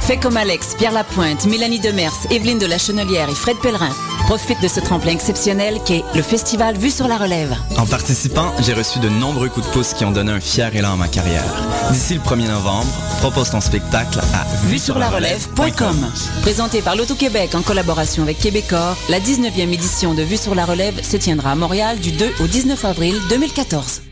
Fais comme Alex, Pierre Lapointe, Mélanie Demers, Evelyne de la Chenelière et Fred Pellerin. Profite de ce tremplin exceptionnel qu'est le festival Vue sur la Relève. En participant, j'ai reçu de nombreux coups de pouce qui ont donné un fier élan à ma carrière. D'ici le 1er novembre, propose ton spectacle à vue sur la relève.com. Présenté par l'Auto-Québec en collaboration avec Québecor, la 19e édition de Vue sur la Relève se tiendra à Montréal du 2 au 19 avril 2014.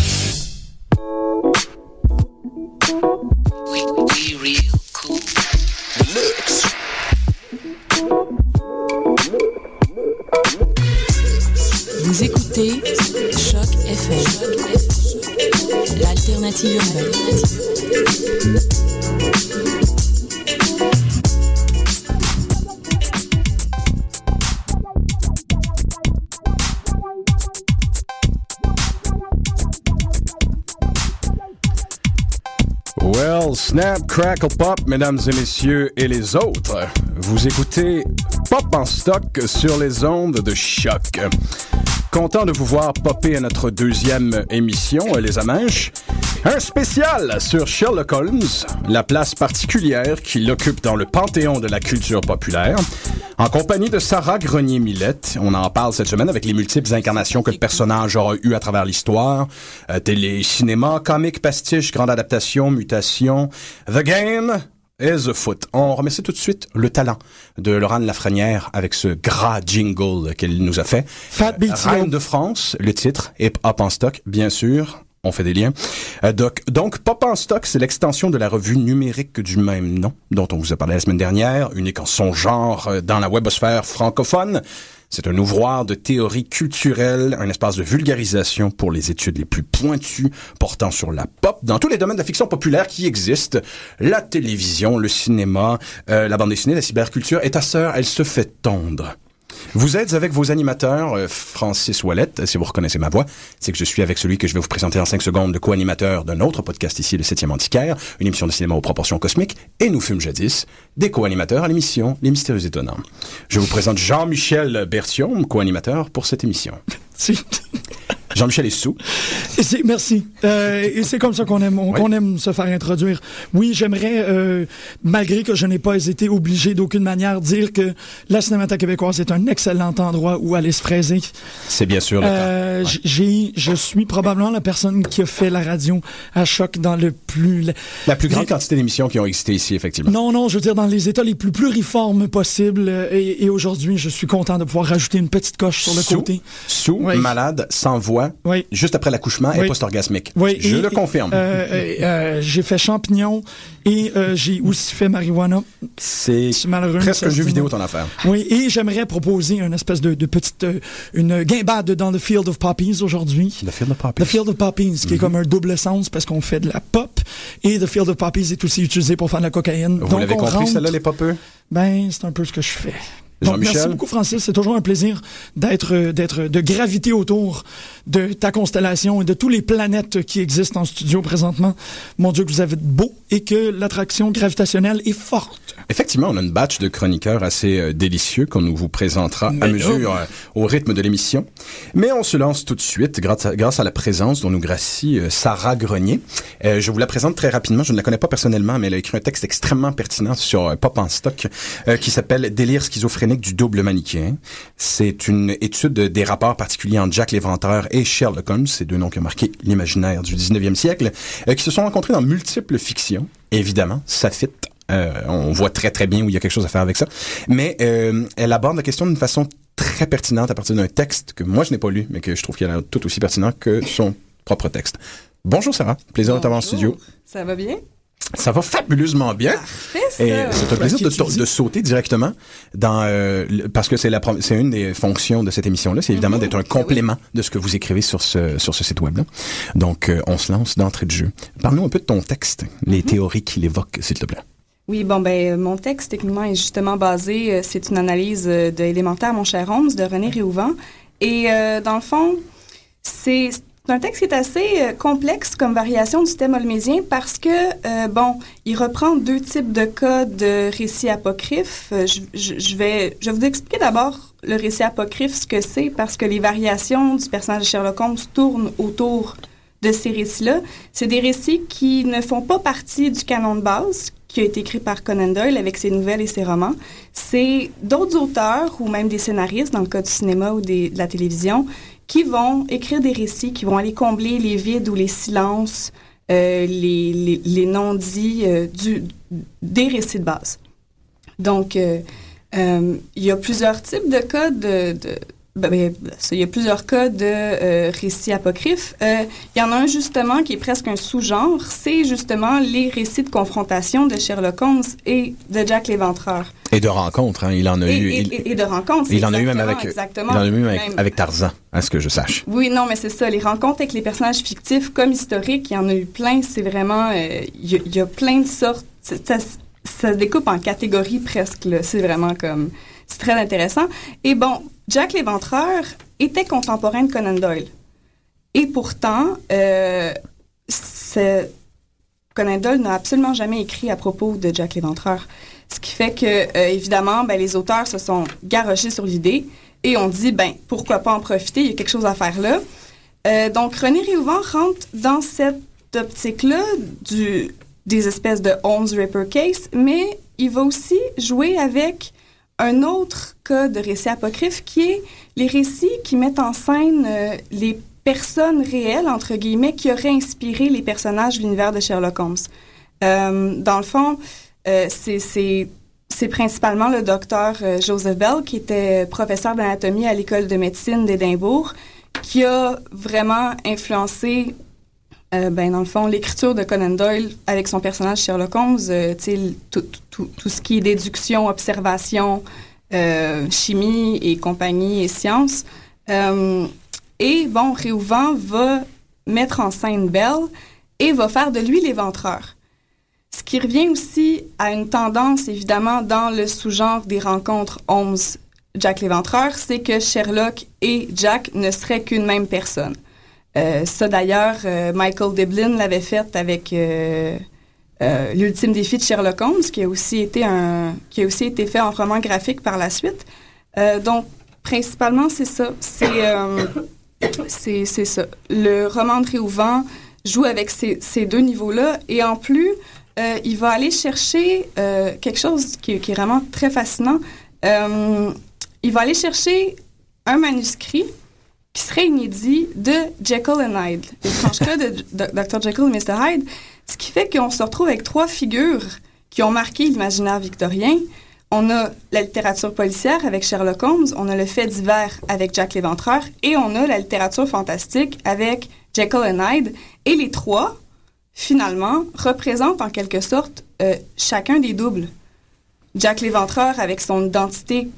Well, snap, crackle, pop, mesdames et messieurs et les autres. Vous écoutez Pop en stock sur les ondes de choc. Content de vous voir popper à notre deuxième émission, Les Amanches. Un spécial sur Sherlock Holmes, la place particulière qu'il occupe dans le panthéon de la culture populaire. En compagnie de Sarah Grenier-Millette, on en parle cette semaine avec les multiples incarnations que le personnage aura eu à travers l'histoire. Euh, télé, cinéma, comique, pastiche, grande adaptation, mutation. The Game, is a foot. On remercie tout de suite le talent de Laurent Lafrenière avec ce gras jingle qu'elle nous a fait. Fat Beat Reine de France, le titre, Hip Hop en stock, bien sûr. On fait des liens. Euh, donc, Pop en stock, c'est l'extension de la revue numérique du même nom, dont on vous a parlé la semaine dernière, unique en son genre euh, dans la webosphère francophone. C'est un ouvroir de théorie culturelle, un espace de vulgarisation pour les études les plus pointues portant sur la pop dans tous les domaines de la fiction populaire qui existent. La télévision, le cinéma, euh, la bande dessinée, la cyberculture. Et ta sœur, elle se fait tondre. Vous êtes avec vos animateurs, euh, Francis Wallette, si vous reconnaissez ma voix, c'est que je suis avec celui que je vais vous présenter en cinq secondes, le co-animateur d'un autre podcast ici, le 7e Antiquaire, une émission de cinéma aux proportions cosmiques, et nous fûmes jadis des co-animateurs à l'émission Les Mystérieux Étonnants. Je vous présente Jean-Michel Bertium, co-animateur pour cette émission. Jean-Michel est sous. Merci. Euh, et c'est comme ça qu'on aime, on, qu'on aime se faire introduire. Oui, j'aimerais, euh, malgré que je n'ai pas été obligé d'aucune manière, dire que la Cinémathèque québécoise est un excellent endroit où aller se fraiser. C'est bien sûr le Euh. Ouais. j'ai, je suis probablement la personne qui a fait la radio à choc dans le plus... La plus grande quantité d'émissions qui ont existé ici, effectivement. Non, non, je veux dire dans les états les plus pluriformes possibles. euh, Et, et aujourd'hui, je suis content de pouvoir rajouter une petite coche sur le Sous, côté. Sous, Oui. malade, sans voix, Oui. juste après l'accouchement et Oui. post-orgasmique. Oui, Je et- le confirme. euh, euh, euh, j'ai fait champignon et j'ai aussi fait marijuana. C'est presque un jeu vidéo ton affaire. Oui, et j'aimerais proposer une espèce de, de petite une guimbade dans The Field of Poppies aujourd'hui. The Field of Poppies. The Field of Poppies, Mhm. qui est comme un double sens parce qu'on fait de la pop et The Field of Poppies est aussi utilisé pour faire de la cocaïne. Vous Donc, l'avez compris, celle-là, les popeux? Ben, c'est un peu ce que je fais. Donc, merci beaucoup, Francis. C'est toujours un plaisir d'être, euh, d'être, de graviter autour de ta constellation et de tous les planètes qui existent en studio présentement. Mon Dieu, que vous avez de beau et que l'attraction gravitationnelle est forte. Effectivement, on a une batch de chroniqueurs assez euh, délicieux qu'on nous vous présentera à mesure euh, au rythme de l'émission. Mais on se lance tout de suite grâce à, grâce à la présence dont nous gracie euh, Sarah Grenier. Euh, je vous la présente très rapidement. Je ne la connais pas personnellement, mais elle a écrit un texte extrêmement pertinent sur euh, Pop en stock euh, qui s'appelle Délire du double manichéen. C'est une étude des rapports particuliers entre Jack l'Éventreur et Sherlock Holmes, ces deux noms qui ont marqué l'imaginaire du 19e siècle, euh, qui se sont rencontrés dans multiples fictions. Évidemment, ça fit. Euh, on voit très très bien où il y a quelque chose à faire avec ça. Mais euh, elle aborde la question d'une façon très pertinente à partir d'un texte que moi je n'ai pas lu, mais que je trouve qu'il est tout aussi pertinent que son propre texte. Bonjour Sarah, plaisir de t'avoir en studio. Ça va bien? Ça va fabuleusement bien. Parfait, ça. Et c'est un plaisir de, sauter directement dans euh, le- parce que c'est la prom- c'est une des fonctions de cette émission-là, c'est évidemment d'être un complément de ce que vous écrivez sur ce sur ce site web-là. Donc, euh, on se lance d'entrée de jeu. Parle-nous un peu de ton texte, les théories qu'il évoque, s'il te plaît. Oui, bon, ben, mon texte, techniquement, est justement basé, euh, c'est une analyse euh, de Élémentaire, mon cher Holmes, de René Réouvent. Et dans le fond, c'est un texte qui est assez complexe comme variation du thème holmésien parce que, bon, il reprend deux types de cas de récits apocryphes. Je, je, vais, je vais vous expliquer d'abord le récit apocryphe, ce que c'est, parce que les variations du personnage de Sherlock Holmes tournent autour de ces récits-là. C'est des récits qui ne font pas partie du canon de base, qui a été écrit par Conan Doyle avec ses nouvelles et ses romans. C'est d'autres auteurs ou même des scénaristes, dans le cas du cinéma ou de la télévision, qui vont écrire des récits, qui vont aller combler les vides ou les silences, euh, les, non-dits euh, des récits de base. Donc, euh, il y a plusieurs types de cas de ben, il y a plusieurs cas de euh, récits apocryphes. Euh, il y en a un justement qui est presque un sous-genre, c'est justement les récits de confrontation de Sherlock Holmes et de Jack l'Éventreur. Et de rencontres, hein. il en a eu. Et, de rencontres. Il en a eu même avec. Exactement. Il en a eu avec, avec, Tarzan, à ce que je sache. Oui, non, mais c'est ça. Les rencontres avec les personnages fictifs comme historiques, il y en a eu plein. C'est vraiment, euh, il, y a, plein de sortes. Ça, ça, se découpe en catégories presque. C'est vraiment comme, c'est très intéressant. Et bon, Jack l'Éventreur était contemporain de Conan Doyle. Et pourtant, euh, Conan Doyle n'a absolument jamais écrit à propos de Jack l'Éventreur. Ce qui fait que, euh, évidemment, ben, les auteurs se sont garochés sur l'idée et ont dit, ben, pourquoi pas en profiter, il y a quelque chose à faire là. Euh, donc, René Riouvant rentre dans cette optique-là des espèces de Holmes Ripper Case, mais il va aussi jouer avec un autre cas de récit apocryphe qui est les récits qui mettent en scène euh, les personnes réelles, entre guillemets, qui auraient inspiré les personnages de l'univers de Sherlock Holmes. Euh, dans le fond, euh, c'est principalement le docteur Joseph Bell, qui était professeur d'anatomie à l'école de médecine d'Édimbourg, qui a vraiment influencé ben, dans le fond, l'écriture de Conan Doyle avec son personnage Sherlock Holmes, tout, tout, tout, ce qui est déduction, observation, euh, chimie et compagnie et sciences. et bon, Réouvent va mettre en scène Bell et va faire de lui l'éventreur. Ce qui revient aussi à une tendance, évidemment, dans le sous-genre des rencontres Holmes-Jack l'éventreur, c'est que Sherlock et Jack ne seraient qu'une même personne. Euh, ça, d'ailleurs, euh, Michael Diblin l'avait fait avec euh, l'ultime défi de Sherlock Holmes, qui a aussi été qui a aussi été fait en roman graphique par la suite. donc, principalement, c'est ça. C'est, c'est, ça. Le roman de Réouvent joue avec ces, ces deux niveaux-là, et en plus, il va aller chercher quelque chose qui, est vraiment très fascinant. il va aller chercher un manuscrit qui serait inédit de Jekyll and Hyde, l'étrange cas de Dr. Jekyll et Mr. Hyde, ce qui fait qu'on se retrouve avec trois figures qui ont marqué l'imaginaire victorien. On a la littérature policière avec Sherlock Holmes, on a le fait divers avec Jack l'Éventreur et on a la littérature fantastique avec Jekyll and Hyde. Et les trois, finalement, représentent en quelque sorte euh, chacun des doubles. Jack l'Éventreur avec son identité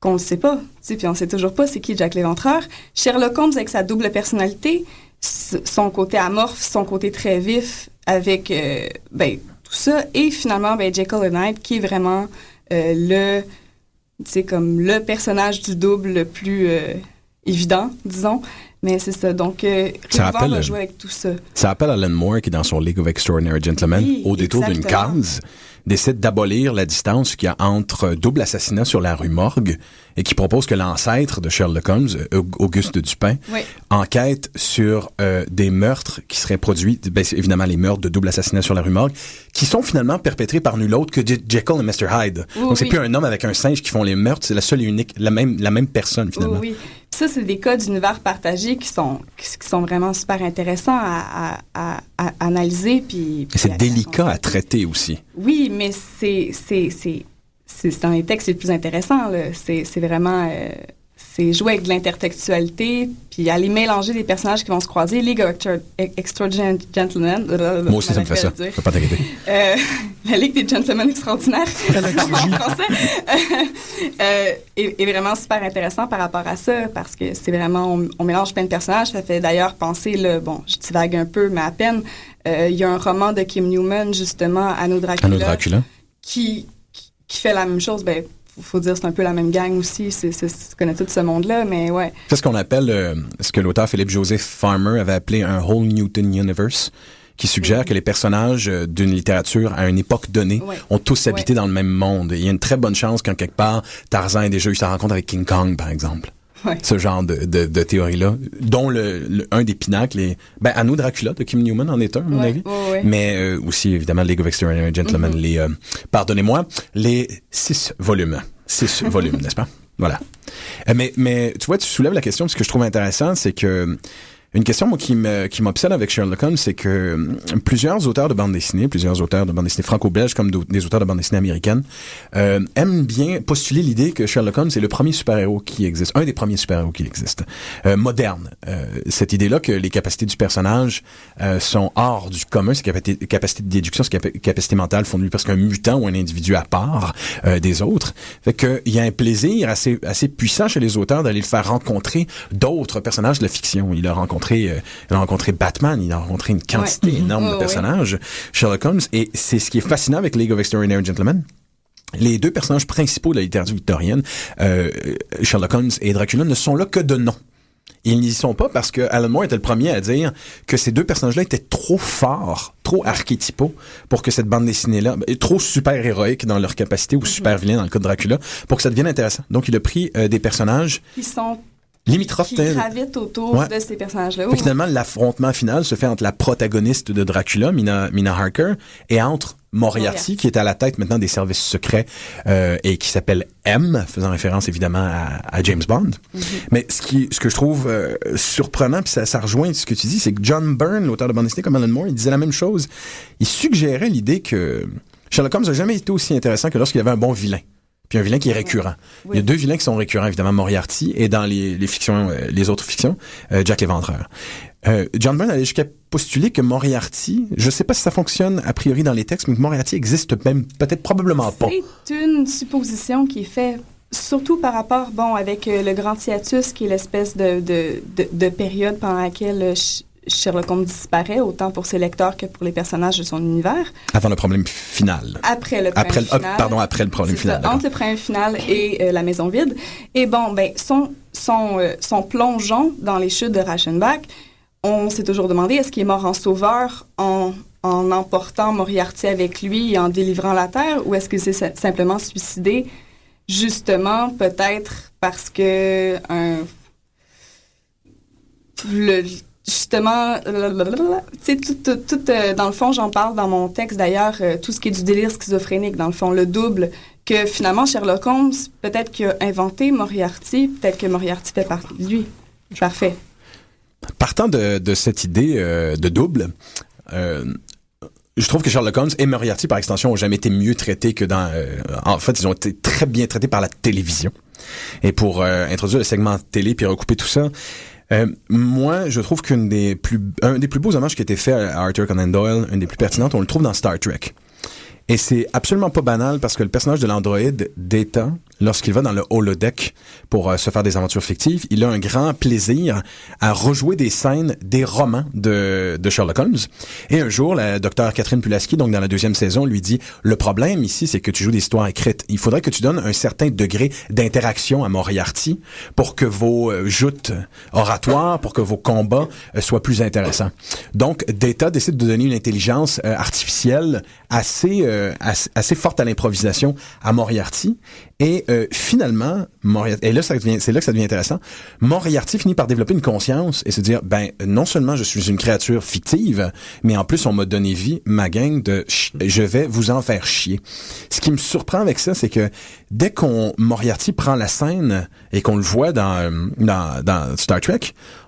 qu'on ne sait pas. Puis on ne sait toujours pas c'est qui Jack l'Éventreur. Sherlock Holmes avec sa double personnalité, son côté amorphe, son côté très vif, avec euh, ben, tout ça. Et finalement, ben, Jekyll Hyde, qui est vraiment euh, le, comme le personnage du double le plus euh, évident, disons. Mais c'est ça. Donc, euh, ça va jouer avec tout ça. Ça appelle Alan Moore, qui est dans son League of Extraordinary Gentlemen, au détour d'une case, décide d'abolir la distance qu'il y a entre double assassinat sur la rue Morgue et qui propose que l'ancêtre de Sherlock Holmes, Auguste Dupin, enquête sur euh, des meurtres qui seraient produits, ben, évidemment les meurtres de double assassinat sur la rue Morgue, qui sont finalement perpétrés par nul autre que Jekyll et Mr. Hyde. Donc c'est plus un homme avec un singe qui font les meurtres, c'est la seule et unique, la même, la même personne finalement. Oui, ça, c'est des cas d'univers partagé qui sont, qui sont vraiment super intéressants à, à, à, analyser. Puis, c'est délicat à traiter aussi. Oui, mais c'est, c'est, c'est, c'est dans les textes les plus intéressants. C'est, c'est vraiment... Euh, c'est jouer avec de l'intertextualité, puis aller mélanger des personnages qui vont se croiser. League of Extra Gentlemen. Moi aussi, ça me fait ça. Je peux pas t'inquiéter. Euh, la Ligue des Gentlemen Extraordinaires, en français, euh, est, vraiment super intéressant par rapport à ça, parce que c'est vraiment, on, mélange plein de personnages. Ça fait d'ailleurs penser, le, bon, je divague un peu, mais à peine, euh, il y a un roman de Kim Newman, justement, Anno Dracula. Anno Dracula qui, qui fait la même chose, ben faut dire c'est un peu la même gang aussi. C'est, c'est, tu connais tout ce monde-là, mais ouais. C'est ce qu'on appelle, euh, ce que l'auteur Philippe Joseph Farmer avait appelé un whole Newton universe qui suggère que les personnages euh, d'une littérature à une époque donnée ont tous habité dans le même monde. il y a une très bonne chance qu'en quelque part, Tarzan ait déjà eu sa rencontre avec King Kong, par exemple. Ce genre de, de, de théorie-là, dont le, un des pinacles est... Ben, Anno Dracula de Kim Newman en est un, à mon avis. Mais euh, aussi, évidemment, League of Extraordinary Gentlemen, mm-hmm. les... Euh, pardonnez-moi, les six volumes. Six volumes, n'est-ce pas? Voilà. mais, mais tu vois, tu soulèves la question, ce que je trouve intéressant, c'est que une question moi, qui m'obsède avec Sherlock Holmes, c'est que euh, plusieurs auteurs de bande dessinée, plusieurs auteurs de bande dessinée franco-belges comme des auteurs de bande dessinée américaines, euh, aiment bien postuler l'idée que Sherlock Holmes est le premier super-héros qui existe, un des premiers super-héros qui existe, euh, moderne. Euh, cette idée-là que les capacités du personnage euh, sont hors du commun, ses capacités, de déduction, ses capacités mentales font de lui presque un mutant ou un individu à part des autres. Fait que il y a un plaisir assez assez puissant chez les auteurs d'aller le faire rencontrer d'autres personnages de la fiction. Il a euh, il a rencontré Batman, il a rencontré une quantité énorme de personnages, Sherlock Holmes, et c'est ce qui est fascinant avec League of Extraordinary Gentlemen. Les deux personnages principaux de la littérature victorienne, euh, Sherlock Holmes et Dracula, ne sont là que de nom. Ils n'y sont pas parce que Alan Moore était le premier à dire que ces deux personnages-là étaient trop forts, trop archétypaux pour que cette bande dessinée-là, trop super héroïque dans leur capacité ou super vilain dans le cas de Dracula, pour que ça devienne intéressant. Donc il a pris euh, des personnages qui sont limitrophe. Qui gravite autour de ces personnages-là. Finalement, l'affrontement final se fait entre la protagoniste de Dracula, Mina, Mina Harker, et entre Moriarty, qui est à la tête maintenant des services secrets euh, et qui s'appelle M, faisant référence évidemment à, James Bond. Mm-hmm. Mais ce qui, ce que je trouve euh, surprenant, puis ça, ça rejoint ce que tu dis, c'est que John Byrne, l'auteur de bande dessinée comme Alan Moore, il disait la même chose. Il suggérait l'idée que Sherlock Holmes n'a jamais été aussi intéressant que lorsqu'il y avait un bon vilain puis un vilain qui est récurrent. Il y a deux vilains qui sont récurrents, évidemment, Moriarty, et dans les, les fictions, euh, les autres fictions, euh, Jack l'Éventreur. Euh, John Byrne allait jusqu'à postuler que Moriarty, je sais pas si ça fonctionne a priori dans les textes, mais que Moriarty existe même peut-être probablement pas. C'est une supposition qui est faite surtout par rapport, bon, avec le Grand Hiatus, qui est l'espèce de, de, de, de, période pendant laquelle Sherlock Holmes disparaît, autant pour ses lecteurs que pour les personnages de son univers. Avant le problème final. Après le problème après, final. pardon, après le problème final. entre le problème final et euh, la maison vide. Et bon, ben, son, son, euh, son plongeon dans les chutes de Reichenbach, on s'est toujours demandé est-ce qu'il est mort en sauveur en, en emportant Moriarty avec lui et en délivrant la Terre, ou est-ce qu'il s'est simplement suicidé, justement, peut-être parce que un, le, justement, tu sais, tout, euh, dans le fond, j'en parle dans mon texte d'ailleurs, euh, tout ce qui est du délire schizophrénique, dans le fond, le double, que finalement, Sherlock Holmes, peut-être qu'il a inventé Moriarty, peut-être que Moriarty fait partie de lui. Parfait. Partant de, cette idée euh, de double, je trouve que Sherlock Holmes et Moriarty, par extension, ont jamais été mieux traités que dans... en fait, ils ont été très bien traités par la télévision. Et pour introduire le segment télé puis recouper tout ça, euh, moi, je trouve qu'un des plus un des plus beaux hommages qui a été fait à Arthur Conan Doyle, un des plus pertinentes, on le trouve dans Star Trek. Et c'est absolument pas banal parce que le personnage de l'androïde Data, lorsqu'il va dans le holodeck pour euh, se faire des aventures fictives, il a un grand plaisir à rejouer des scènes des romans de, de Sherlock Holmes. Et un jour, la docteur Catherine Pulaski, donc dans la deuxième saison, lui dit le problème ici, c'est que tu joues des histoires écrites. Il faudrait que tu donnes un certain degré d'interaction à Moriarty pour que vos euh, joutes oratoires, pour que vos combats euh, soient plus intéressants. Donc, Data décide de donner une intelligence artificielle assez, assez, assez forte à l'improvisation à Moriarty et euh, finalement, Moriarty, et là, c'est là que ça devient intéressant. Moriarty finit par développer une conscience et se dire, ben, non seulement je suis une créature fictive, mais en plus, on m'a donné vie, ma gang de, je vais vous en faire chier. Ce qui me surprend avec ça, c'est que dès qu'on Moriarty prend la scène et qu'on le voit dans, euh, dans, dans Star Trek,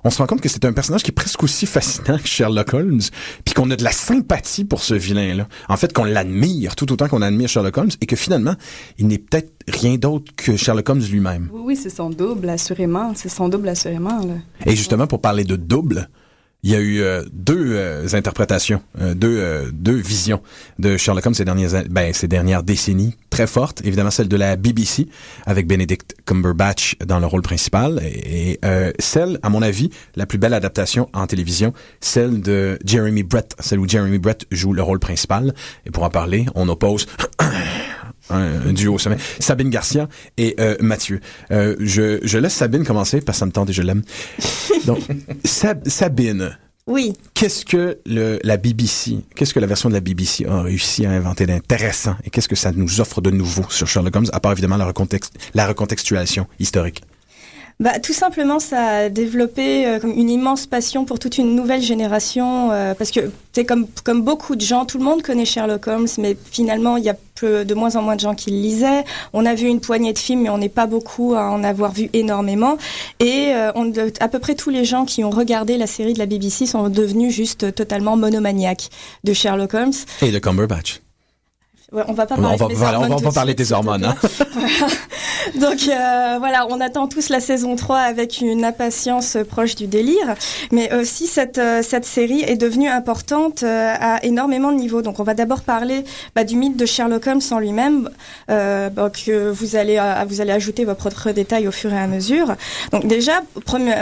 on se rend compte que c'est un personnage qui est presque aussi fascinant que Sherlock Holmes, puis qu'on a de la sympathie pour ce vilain-là. En fait, qu'on l'admire tout autant qu'on admire Sherlock Holmes, et que finalement, il n'est peut-être rien d'autre que Sherlock Holmes lui-même. Oui, oui, c'est son double, assurément. C'est son double, assurément. Là. Et justement, pour parler de double, il y a eu euh, deux euh, interprétations, euh, deux, deux visions de Sherlock Holmes ces dernières, ben, ces dernières décennies, très fortes. Évidemment, celle de la BBC, avec Benedict Cumberbatch dans le rôle principal, et, celle, à mon avis, la plus belle adaptation en télévision, celle de Jeremy Brett, celle où Jeremy Brett joue le rôle principal. Et pour en parler, on oppose un, duo au sommet. Sabine Garcia et euh, Mathieu. Euh, je, je laisse Sabine commencer parce que ça me tente et je l'aime. Donc, Sab- Sabine, Oui. qu'est-ce que le, la BBC, qu'est-ce que la version de la BBC a réussi à inventer d'intéressant et qu'est-ce que ça nous offre de nouveau sur Sherlock Holmes, à part évidemment la, la recontextualisation historique? Bah, tout simplement, ça a développé euh, comme une immense passion pour toute une nouvelle génération. euh, parce que, comme, comme beaucoup de gens, tout le monde connaît Sherlock Holmes, mais finalement, il y a peu, de moins en moins de gens qui le lisaient. On a vu une poignée de films, mais on n'est pas beaucoup à en avoir vu énormément. Et euh, on, à peu près tous les gens qui ont regardé la série de la BBC sont devenus juste totalement monomaniaques de Sherlock Holmes. Et de Cumberbatch. Ouais, on va pas On parler va- de mes voilà, on va hormones pas tout de parler suite, des hormones, hein. Donc euh, voilà, on attend tous la saison 3 avec une impatience proche du délire. Mais aussi, cette, euh, cette série est devenue importante euh, à énormément de niveaux. Donc on va d'abord parler bah, du mythe de Sherlock Holmes en lui-même, euh, que vous allez, vous allez ajouter vos propres détails au fur et à mesure. Donc déjà,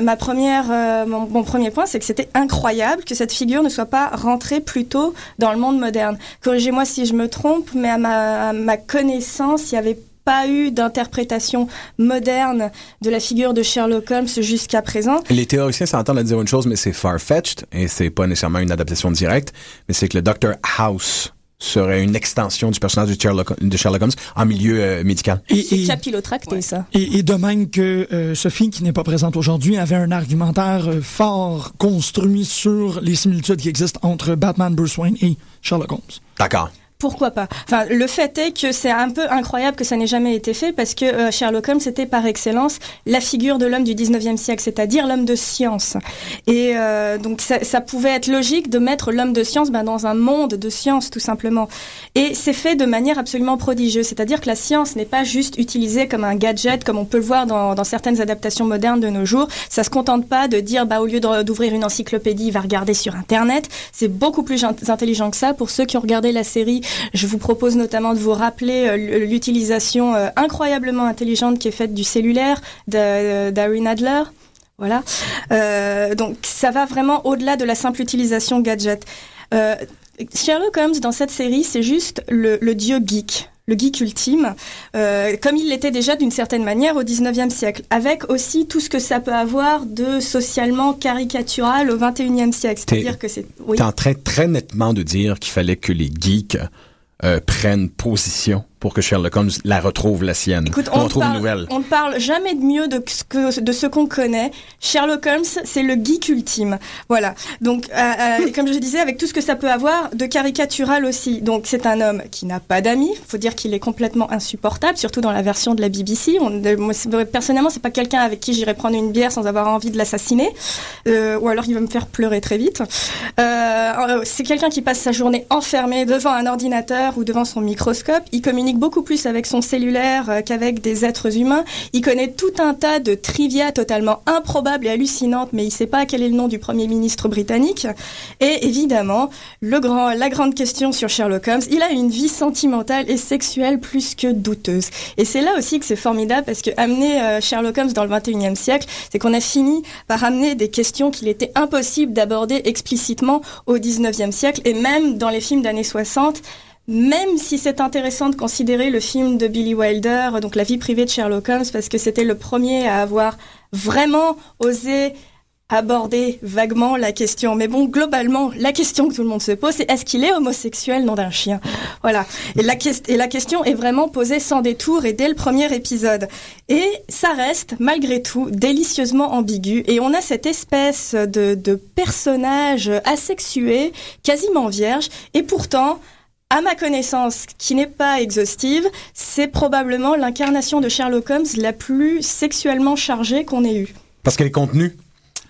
ma première, euh, mon, mon premier point, c'est que c'était incroyable que cette figure ne soit pas rentrée plus tôt dans le monde moderne. Corrigez-moi si je me trompe, mais à ma, à ma connaissance, il y avait pas eu d'interprétation moderne de la figure de Sherlock Holmes jusqu'à présent. Les théoriciens s'entendent à dire une chose, mais c'est far-fetched, et c'est pas nécessairement une adaptation directe, mais c'est que le Dr House serait une extension du personnage de Sherlock, de Sherlock Holmes en milieu euh, médical. Et, capillotracté, ça. Et, et de même que euh, Sophie, qui n'est pas présente aujourd'hui, avait un argumentaire euh, fort construit sur les similitudes qui existent entre Batman, Bruce Wayne et Sherlock Holmes. D'accord. Pourquoi pas Enfin, le fait est que c'est un peu incroyable que ça n'ait jamais été fait parce que euh, Sherlock Holmes était par excellence la figure de l'homme du 19e siècle, c'est-à-dire l'homme de science. Et euh, donc ça, ça pouvait être logique de mettre l'homme de science ben, dans un monde de science tout simplement. Et c'est fait de manière absolument prodigieuse, c'est-à-dire que la science n'est pas juste utilisée comme un gadget comme on peut le voir dans, dans certaines adaptations modernes de nos jours. Ça se contente pas de dire bah au lieu d'ouvrir une encyclopédie, il va regarder sur internet. C'est beaucoup plus int- intelligent que ça. Pour ceux qui ont regardé la série, je vous propose notamment de vous rappeler euh, l'utilisation euh, incroyablement intelligente qui est faite du cellulaire d'A- d'Harry Nadler. Voilà. Euh, donc ça va vraiment au-delà de la simple utilisation gadget. Euh, Sherlock Holmes dans cette série, c'est juste le dieu geek. Le geek ultime, euh, comme il l'était déjà d'une certaine manière au 19e siècle, avec aussi tout ce que ça peut avoir de socialement caricatural au 21e siècle. C'est-à-dire que c'est... Oui. T'es en train très nettement de dire qu'il fallait que les geeks euh, prennent position pour que Sherlock Holmes la retrouve la sienne. Écoute, on une parle, nouvelle. on ne parle jamais de mieux de ce que- de ce qu'on connaît. Sherlock Holmes, c'est le geek ultime. Voilà. Donc, euh, euh, comme je disais, avec tout ce que ça peut avoir de caricatural aussi. Donc, c'est un homme qui n'a pas d'amis. Faut dire qu'il est complètement insupportable, surtout dans la version de la BBC. On, moi, personnellement, c'est pas quelqu'un avec qui j'irais prendre une bière sans avoir envie de l'assassiner, euh, ou alors il va me faire pleurer très vite. C'est quelqu'un qui passe sa journée enfermé devant un ordinateur ou devant son microscope. Il communique beaucoup plus avec son cellulaire euh, qu'avec des êtres humains. Il connaît tout un tas de trivia totalement improbables et hallucinantes, mais il sait pas quel est le nom du premier ministre britannique. Et évidemment, la grande question sur Sherlock Holmes, il a une vie sentimentale et sexuelle plus que douteuse. Et c'est là aussi que c'est formidable parce que amener euh, Sherlock Holmes dans le 21e siècle, c'est qu'on a fini par amener des questions qu'il était impossible d'aborder explicitement au 19e siècle et même dans les films d'années 60. Même si c'est intéressant de considérer le film de Billy Wilder, donc la vie privée de Sherlock Holmes, parce que c'était le premier à avoir vraiment osé aborder vaguement la question. Mais bon, globalement, la question que tout le monde se pose, c'est est-ce qu'il est homosexuel, nom d'un chien? Voilà. Et la, question est vraiment posée sans détour et dès le premier épisode. Et ça reste, malgré tout, délicieusement ambigu. Et on a cette espèce de personnage asexué, quasiment vierge, et pourtant... À ma connaissance, qui n'est pas exhaustive, c'est probablement l'incarnation de Sherlock Holmes la plus sexuellement chargée qu'on ait eue. Parce qu'elle est contenue.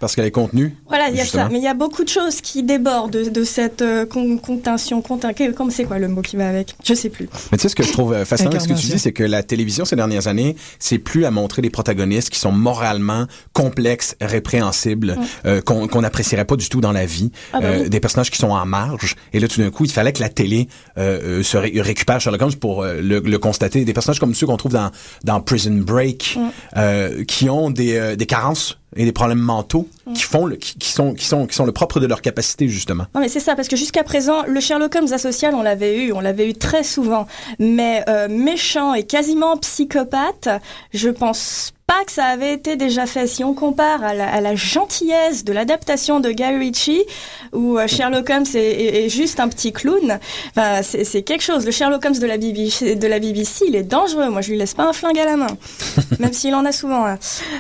Parce qu'elle est contenue. Voilà, il y a ça. Mais il y a beaucoup de choses qui débordent de, de cette euh, con- contention. Contin, que- comment c'est quoi le mot qui va avec? Je sais plus. Mais tu sais, ce que je trouve euh, fascinant avec ce que tu dis, c'est que la télévision ces dernières années, c'est plus à montrer des protagonistes qui sont moralement complexes, répréhensibles, euh, qu'on qu'on n'apprécierait pas du tout dans la vie, Ah bah euh, oui. des personnages qui sont en marge. Et là, tout d'un coup, il fallait que la télé euh, se ré- récupère Sherlock Holmes pour euh, le, le constater. Des personnages comme ceux qu'on trouve dans, dans Prison Break, euh, qui ont des, euh, des carences et des problèmes mentaux qui font le, qui, qui sont qui sont qui sont le propre de leur capacité justement. Non mais c'est ça parce que jusqu'à présent le Sherlock Holmes asocial on l'avait eu, on l'avait eu très souvent, mais euh, méchant et quasiment psychopathe, je pense pas que ça avait été déjà fait. Si on compare à la, à la gentillesse de l'adaptation de Guy Ritchie, où euh, Sherlock Holmes est, est- est juste un petit clown, enfin, c'est c'est quelque chose. Le Sherlock Holmes de la, BBC, de la BBC, il est dangereux. Moi, je lui laisse pas un flingue à la main, même s'il en a souvent. hein.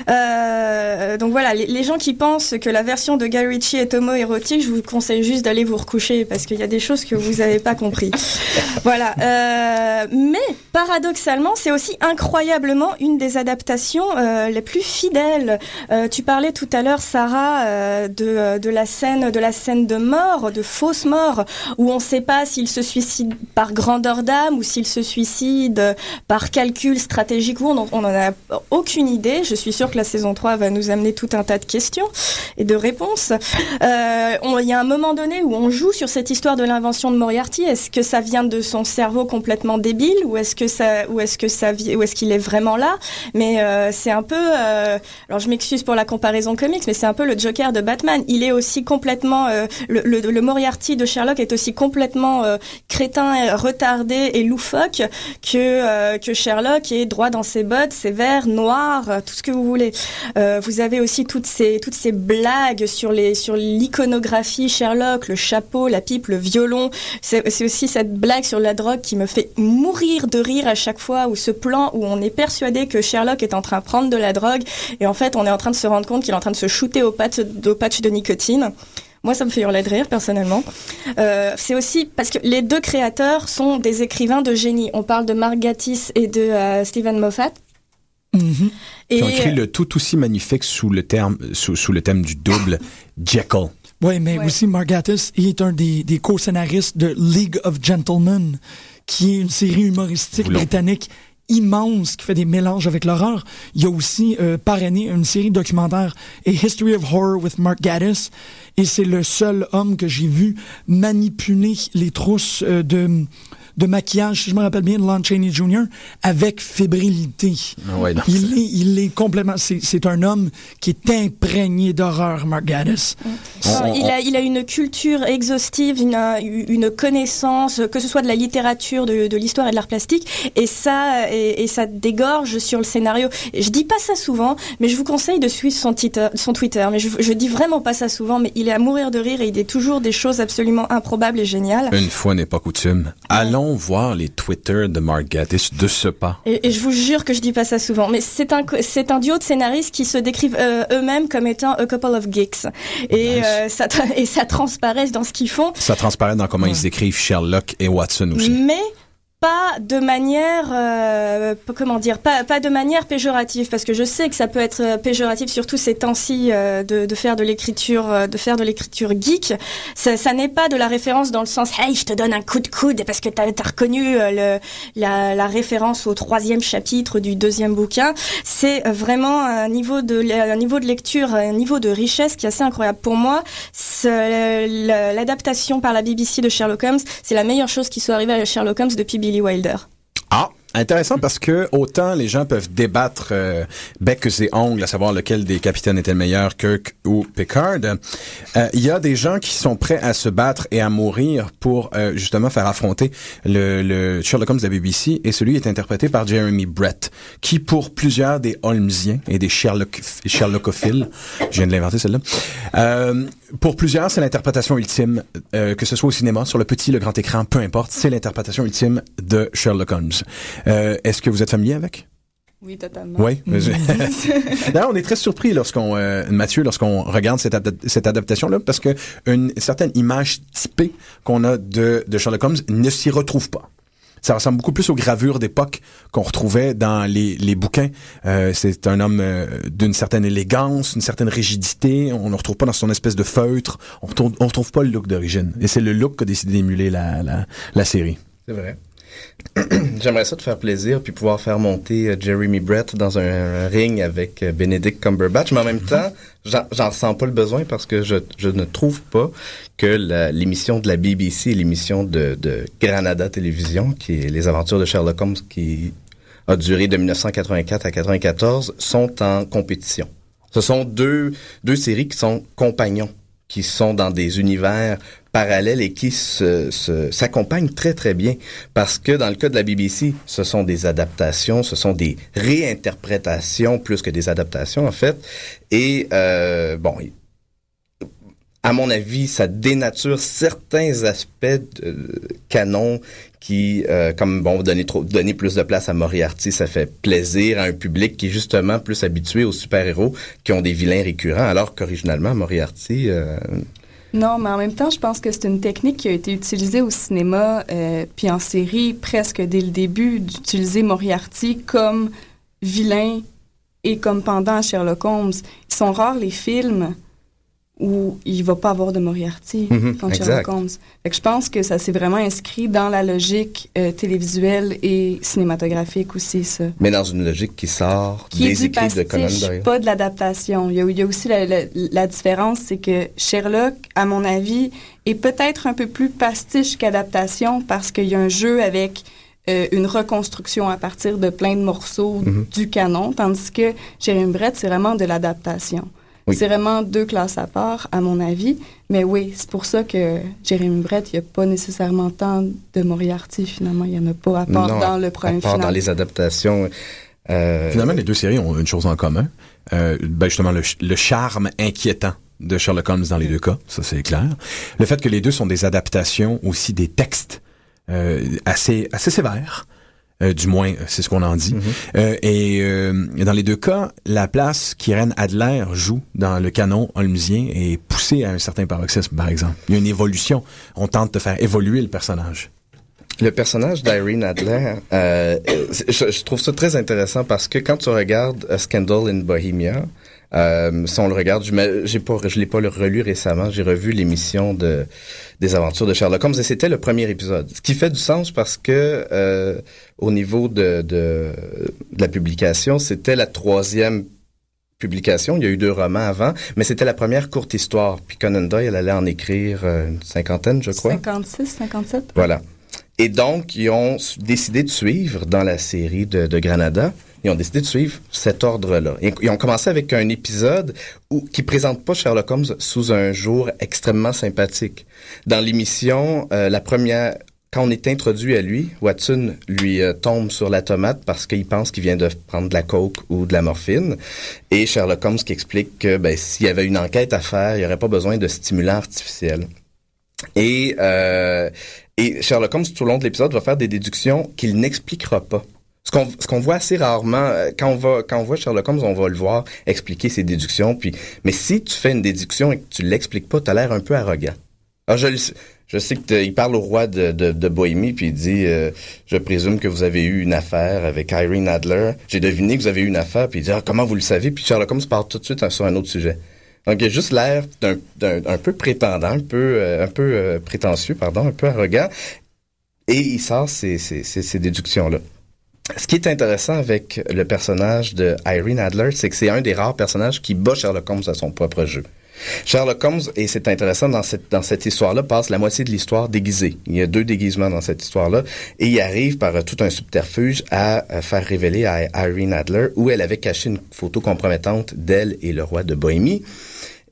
Euh, donc voilà, les, les gens qui pensent que la version de Guy Ritchie est homo-érotique, je vous conseille juste d'aller vous recoucher parce qu'il y a des choses que vous n'avez pas compris. voilà. Euh, mais paradoxalement, c'est aussi incroyablement une des adaptations euh, les plus fidèles. Euh, tu parlais tout à l'heure, Sarah, euh, de, de la scène, de la scène de mort, de fausse mort, où on ne sait pas s'il se suicide par grandeur d'âme ou s'il se suicide par calcul stratégique ou on on en a aucune idée. Je suis sûre que la saison 3 va nous amener tout un tas de questions et de réponses. On- Il y a un moment donné où on joue sur cette histoire de l'invention de Moriarty. Est-ce que ça vient de son cerveau complètement débile ou est-ce que ou est-ce que ça, ou est-ce qu'il est vraiment là? Mais euh, c'est un peu. euh, alors je m'excuse pour la comparaison comics, mais c'est un peu le Joker de Batman. Il est aussi complètement euh, le, Moriarty de Sherlock est aussi complètement euh, crétin, et retardé et loufoque que que Sherlock est droit dans ses bottes, sévère, noir, tout ce que vous voulez. Vous avez aussi toutes ces toutes ces blagues sur les sur l'iconographie Sherlock, le chapeau, la pipe, le violon. C'est aussi cette blague sur la drogue qui me fait mourir de rire à chaque fois ou ce plan où on est persuadé que Sherlock est en train prendre de la drogue et en fait on est en train de se rendre compte qu'il est en train de se shooter au patch, au patch de nicotine. Moi, ça me fait hurler de rire, personnellement. Euh, c'est aussi parce que les deux créateurs sont des écrivains de génie. On parle de Mark Gatiss et de euh, Stephen Moffat. Mhm. Et Qui ont écrit le tout aussi magnifique sous le terme sous, sous le thème du double Jekyll. Oui, mais Ouais. aussi Mark Gatiss, il est un des, des co-scénaristes de League of Gentlemen, qui est une série humoristique britannique immense qui fait des mélanges avec l'horreur. Il a aussi euh, parrainé une série documentaire A History of Horror with Mark Gatiss et c'est le seul homme que j'ai vu manipuler les trousses euh, de de maquillage, si je me rappelle bien, de Lon Chaney Jr. avec fébrilité. Ah ouais, non, il, est, il est complètement... C'est un homme qui est imprégné d'horreur, Mark. Enfin, On- on- il, a, il a une culture exhaustive, une, une connaissance, que ce soit de la littérature, de, de l'histoire et de l'art plastique, et ça, et, et ça dégorge sur le scénario. Je dis pas ça souvent, mais je vous conseille de suivre son, Twitter- son Twitter. Mais je, je dis vraiment pas ça souvent, mais il est à mourir de rire et il dit toujours des choses absolument improbables et géniales. Une fois n'est pas coutume. Allons voir les Twitter de Mark Gatiss de ce pas? Et, et je vous jure que je dis pas ça souvent, mais c'est un c'est un duo de scénaristes qui se décrivent euh, eux-mêmes comme étant a couple of geeks et Nice. euh, ça et ça transparaît dans ce qu'ils font. Ça transparaît dans comment ils écrivent Sherlock et Watson aussi. mais pas de manière euh, comment dire pas pas de manière péjorative parce que je sais que ça peut être euh, péjoratif surtout ces temps-ci euh, de, de faire de l'écriture euh, de faire de l'écriture geek. Ça, ça n'est pas de la référence dans le sens hey je te donne un coup de coude parce que t'as as reconnu euh, le, la, la référence au troisième chapitre du deuxième bouquin. C'est vraiment un niveau de un niveau de lecture un niveau de richesse qui est assez incroyable. Pour moi l'adaptation par la BBC de Sherlock Holmes c'est la meilleure chose qui soit arrivée à Sherlock Holmes depuis Ah, intéressant parce que autant les gens peuvent débattre euh, bec et ongles à savoir lequel des capitaines était le meilleur, Kirk ou Picard. euh, Il y a des gens qui sont prêts à se battre et à mourir pour euh, justement faire affronter le, Sherlock Holmes de la BBC et celui est interprété par Jeremy Brett, qui pour plusieurs des Holmesiens et des Sherlock Sherlockophiles, je viens de l'inventer celle-là. Pour plusieurs, c'est l'interprétation ultime, euh, que ce soit au cinéma, sur le petit, le grand écran, peu importe, c'est l'interprétation ultime de Sherlock Holmes. Euh, Est-ce que vous êtes familier avec? Oui, totalement. Oui. D'ailleurs, on est très surpris lorsqu'on, euh, Mathieu, lorsqu'on regarde cette, cette adaptation-là, parce que une certaine image typée qu'on a de, de Sherlock Holmes ne s'y retrouve pas. Ça ressemble beaucoup plus aux gravures d'époque qu'on retrouvait dans les, les bouquins. Euh, c'est un homme euh, d'une certaine élégance, une certaine rigidité. On ne retrouve pas dans son espèce de feutre. On retrouve, on retrouve pas le look d'origine. Et c'est le look qu'a décidé d'émuler la, la, la série. C'est vrai. J'aimerais ça te faire plaisir puis pouvoir faire monter euh, Jeremy Brett dans un, un ring avec euh, Benedict Cumberbatch, mais en même temps, j'en ressens pas le besoin parce que je, je ne trouve pas que l'émission de la BBC et l'émission de, de Granada Télévision, qui est Les Aventures de Sherlock Holmes, qui a duré de 1984 à 94, sont en compétition. Ce sont deux, deux séries qui sont compagnons, qui sont dans des univers parallèles et qui se, se- s'accompagnent très très bien. Parce que dans le cas de la BBC, ce sont des adaptations, ce sont des réinterprétations plus que des adaptations en fait. Et euh, bon, à mon avis, ça dénature certains aspects de canon qui, euh, comme bon, donner trop, donner plus de place à Moriarty, ça fait plaisir à un public qui est justement plus habitué aux super-héros qui ont des vilains récurrents, alors qu'originalement Moriarty, euh, Non, mais en même temps, je pense que c'est une technique qui a été utilisée au cinéma euh, puis en série presque dès le début d'utiliser Moriarty comme vilain et comme pendant à Sherlock Holmes. Ils sont rares les films où il va pas avoir de Moriarty dans exact. Sherlock Holmes. Fait que je pense que ça s'est vraiment inscrit dans la logique euh, télévisuelle et cinématographique aussi, ça. mais dans une logique qui sort qui des écrits de Conan pastiche, Doyle. pas de l'adaptation. Il y a, il y a aussi la, la- la différence, c'est que Sherlock, à mon avis, est peut-être un peu plus pastiche qu'adaptation parce qu'il y a un jeu avec euh, une reconstruction à partir de plein de morceaux Mhm. du canon, tandis que Jérémy Brett, c'est vraiment de l'adaptation. Oui. C'est vraiment deux classes à part, à mon avis. Mais oui, c'est pour ça que Jérémy Brett, il n'y a pas nécessairement tant de Moriarty, finalement. Il n'y en a pas à part Non, dans le à premier part final. dans les adaptations. euh, Finalement, les deux séries ont une chose en commun. Euh, ben justement, le, le charme inquiétant de Sherlock Holmes dans les deux cas, ça c'est clair. Le fait que les deux sont des adaptations aussi des textes euh, assez assez sévères. Euh, du moins, c'est ce qu'on en dit. Euh, et euh, dans les deux cas, la place qu'Irène Adler joue dans le canon holmesien est poussée à un certain paroxysme, par exemple. Il y a une évolution. On tente de faire évoluer le personnage. Le personnage d'Irene Adler, euh, je, je trouve ça très intéressant parce que quand tu regardes A Scandal in Bohemia, euh, si on le regarde, je pas, je l'ai pas le relu récemment, j'ai revu l'émission de des aventures de Sherlock Holmes et c'était le premier épisode. Ce qui fait du sens parce que euh, au niveau de, de, de la publication, c'était la troisième publication. Il y a eu deux romans avant, mais c'était la première courte histoire. Puis Conan Doyle allait en écrire euh, une cinquantaine, je crois. 56, 57? Voilà. Et donc, ils ont décidé de suivre dans la série de, de Granada. Ils ont décidé de suivre cet ordre-là. Ils, ont commencé avec un épisode où, qui présente pas Sherlock Holmes sous un jour extrêmement sympathique. Dans l'émission, euh, la première, quand on est introduit à lui, Watson lui euh, tombe sur la tomate parce qu'il pense qu'il vient de prendre de la coke ou de la morphine. Et Sherlock Holmes qui explique que ben, s'il y avait une enquête à faire, il n'y aurait pas besoin de stimulants artificiels. Euh, et Sherlock Holmes, tout au long de l'épisode, va faire des déductions qu'il n'expliquera pas. Ce qu'on ce qu'on voit assez rarement, euh, quand on va quand on voit Sherlock Holmes, on va le voir expliquer ses déductions. Puis, mais si tu fais une déduction et que tu l'expliques pas, t'as l'air un peu arrogant. Alors je le sais- je sais que t'as- il parle au roi de, de, de Bohémie puis il dit euh, je présume que vous avez eu une affaire avec Irene Adler. J'ai deviné que vous avez eu une affaire puis il dit ah, comment vous le savez? Puis Sherlock Holmes part tout de suite sur un autre sujet. Donc il a juste l'air d'un d'un- un peu prétendant, un peu euh, un peu euh, prétentieux, pardon, un peu arrogant et il sort ces, ces, ces, ces déductions là. Ce qui est intéressant avec le personnage de Irene Adler, c'est que c'est un des rares personnages qui bat Sherlock Holmes à son propre jeu. Sherlock Holmes, et c'est intéressant dans cette, histoire-là, passe la moitié de l'histoire déguisé. Il y a deux déguisements dans cette histoire-là. Et il arrive par euh, tout un subterfuge à euh, faire révéler à Irene Adler où elle avait caché une photo compromettante d'elle et le roi de Bohémie.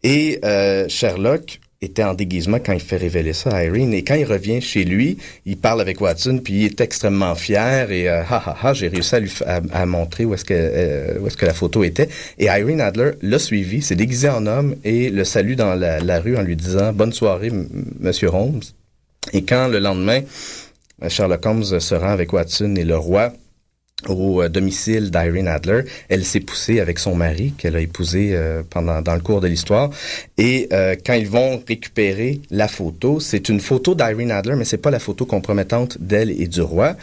Et euh, Sherlock était en déguisement quand il fait révéler ça à Irene. Et quand il revient chez lui, il parle avec Watson, puis il est extrêmement fier et euh, ha ha ha, j'ai réussi à lui à, montrer où est-ce que euh, est-ce que la photo était. Et Irene Adler l'a suivi, s'est déguisé en homme et le salue dans la, la rue en lui disant bonne soirée, Monsieur Holmes. Et quand le lendemain, euh, Sherlock Holmes se rend avec Watson et le roi au euh, domicile d'Irene Adler. Elle s'est poussée avec son mari qu'elle a épousé euh, pendant dans le cours de l'histoire. Et euh, quand ils vont récupérer la photo, c'est une photo d'Irene Adler, mais c'est pas la photo compromettante d'elle et du roi.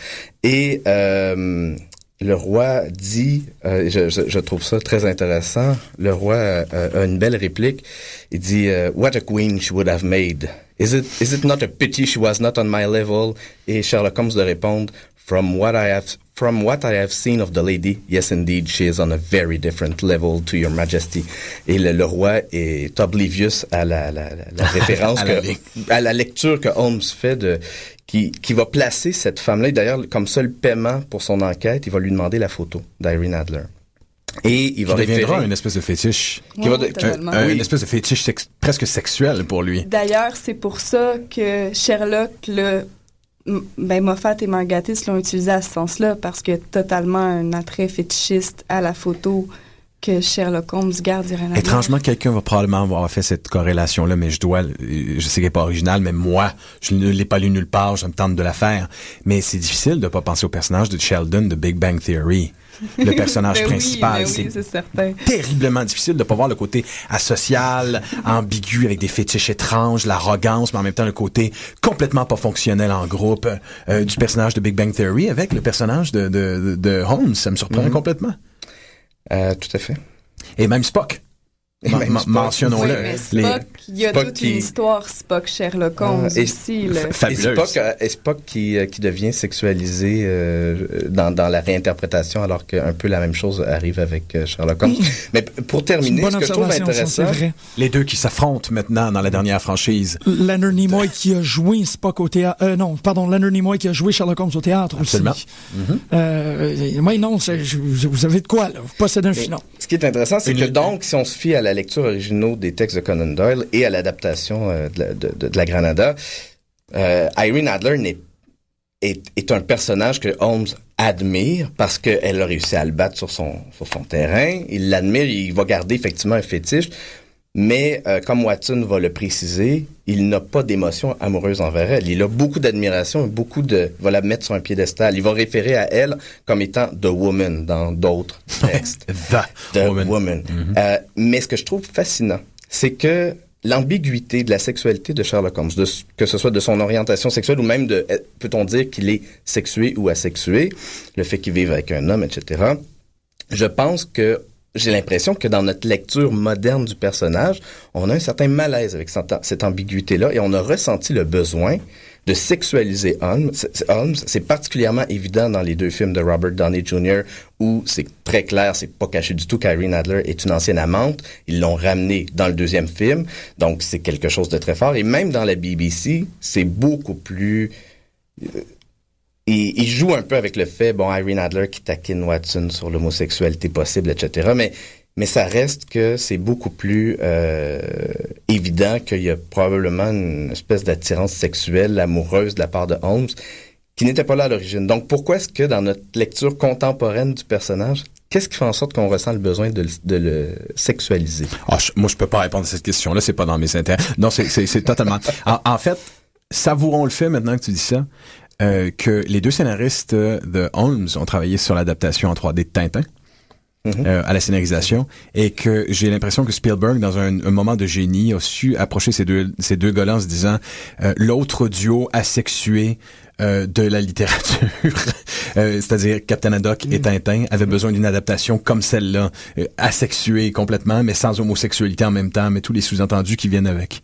Et euh, le roi dit, euh, je, je, je trouve ça très intéressant. Le roi euh, a une belle réplique. Il dit, "What a queen she would have made. Is it is it not a pity she was not on my level?" Et Sherlock Holmes de répondre, "From what I have from what I have seen of the lady, yes indeed, she is on a very different level to your majesty." Et le, le roi est oblivious à la, la, la, la référence À la que, ligne. à la lecture que Holmes fait de qui, qui va placer cette femme-là. D'ailleurs, comme seul paiement pour son enquête, il va lui demander la photo d'Irene Adler. Et il va Qui deviendra référer... une espèce de fétiche. Qui va Oui, de-. Un- Oui. Une espèce de fétiche sex- presque sexuel pour lui. D'ailleurs, c'est pour ça que Sherlock, le, ben, Moffat et Margatis l'ont utilisé à ce sens-là, parce qu'il y a totalement un attrait fétichiste à la photo que Sherlock Holmes garde. Étrangement, quelqu'un va probablement avoir fait cette corrélation-là, mais je dois, je sais qu'elle n'est pas originale, mais moi, je ne l'ai pas lu nulle part, je me tente de la faire. Mais c'est difficile de pas penser au personnage de Sheldon de Big Bang Theory. Le personnage Ben oui, principal, ben oui, c'est c'est certain. terriblement difficile de pas voir le côté asocial, ambigu avec des fétiches étranges, l'arrogance, mais en même temps le côté complètement pas fonctionnel en groupe euh, du personnage de Big Bang Theory avec le personnage de, de, de- de Holmes. Ça me surprend Mhm. complètement. Euh, tout à fait. Et même Spock. Mentionnons-le. Mais Les- Spock, il y a Spock toute qui- une histoire Spock-Sherlock Holmes Ah, et- aussi. Et. Spock, euh, et Spock qui, euh, qui devient sexualisé euh, dans, dans la réinterprétation, alors qu'un peu la même chose arrive avec euh, Sherlock Holmes. Mais pour terminer, ce que je trouve intéressant, vrai. Les deux qui s'affrontent maintenant dans la dernière franchise. Leonard Nimoy qui a joué Spock au théâtre. Euh, non, pardon, Leonard Nimoy qui a joué Sherlock Holmes au théâtre Absolument. aussi. Euh, oui, non, vous avez de quoi, là. Vous possédez un Mais filon. Ce qui est intéressant, c'est que donc, si on se fie à la lecture originale des textes de Conan Doyle et à l'adaptation euh, de, la- de la Granada, euh, Irene Adler n'est- est, est un personnage que Holmes admire parce qu'elle a réussi à le battre sur son, sur son terrain. Il l'admire, il va garder effectivement un fétiche. Mais euh, comme Watson va le préciser, il n'a pas d'émotion amoureuse envers elle. Il a beaucoup d'admiration et beaucoup de... va la mettre sur un piédestal. Il va référer à elle comme étant The Woman dans d'autres textes. The The Woman. Woman. Euh, mais ce que je trouve fascinant, c'est que l'ambiguïté de la sexualité de Sherlock Holmes, de, que ce soit de son orientation sexuelle ou même de, euh, peut-on dire qu'il est sexué ou asexué, le fait qu'il vive avec un homme, etc. Je pense que j'ai l'impression que dans notre lecture moderne du personnage, on a un certain malaise avec cette, ambiguïté-là et on a ressenti le besoin de sexualiser Holmes. Holmes, c'est particulièrement évident dans les deux films de Robert Downey Jr. où c'est très clair, c'est pas caché du tout qu'Irene Adler est une ancienne amante. Ils l'ont ramené dans le deuxième film, donc c'est quelque chose de très fort. Et même dans la BBC, c'est beaucoup plus euh, il, joue un peu avec le fait, bon, Irene Adler qui taquine Watson sur l'homosexualité possible, etc. Mais, mais ça reste que c'est beaucoup plus euh, évident qu'il y a probablement une espèce d'attirance sexuelle, amoureuse de la part de Holmes, qui n'était pas là à l'origine. Donc, pourquoi est-ce que dans notre lecture contemporaine du personnage, qu'est-ce qui fait en sorte qu'on ressent le besoin de, le- de le sexualiser? Ah, je- moi, je peux pas répondre à cette question-là. C'est pas dans mes intérêts. Non, c'est totalement. En, en fait, savourons le fait maintenant que tu dis ça, euh, que les deux scénaristes euh, de Holmes ont travaillé sur l'adaptation en 3D de Tintin. Mhm. euh, à la scénarisation et que j'ai l'impression que Spielberg dans un, un moment de génie a su approcher ces deux ces deux gars-là en se disant euh, l'autre duo asexué euh, de la littérature, euh, c'est-à-dire Captain Haddock et Tintin, avait besoin d'une adaptation comme celle-là, euh, asexuée complètement, mais sans homosexualité en même temps, mais tous les sous-entendus qui viennent avec.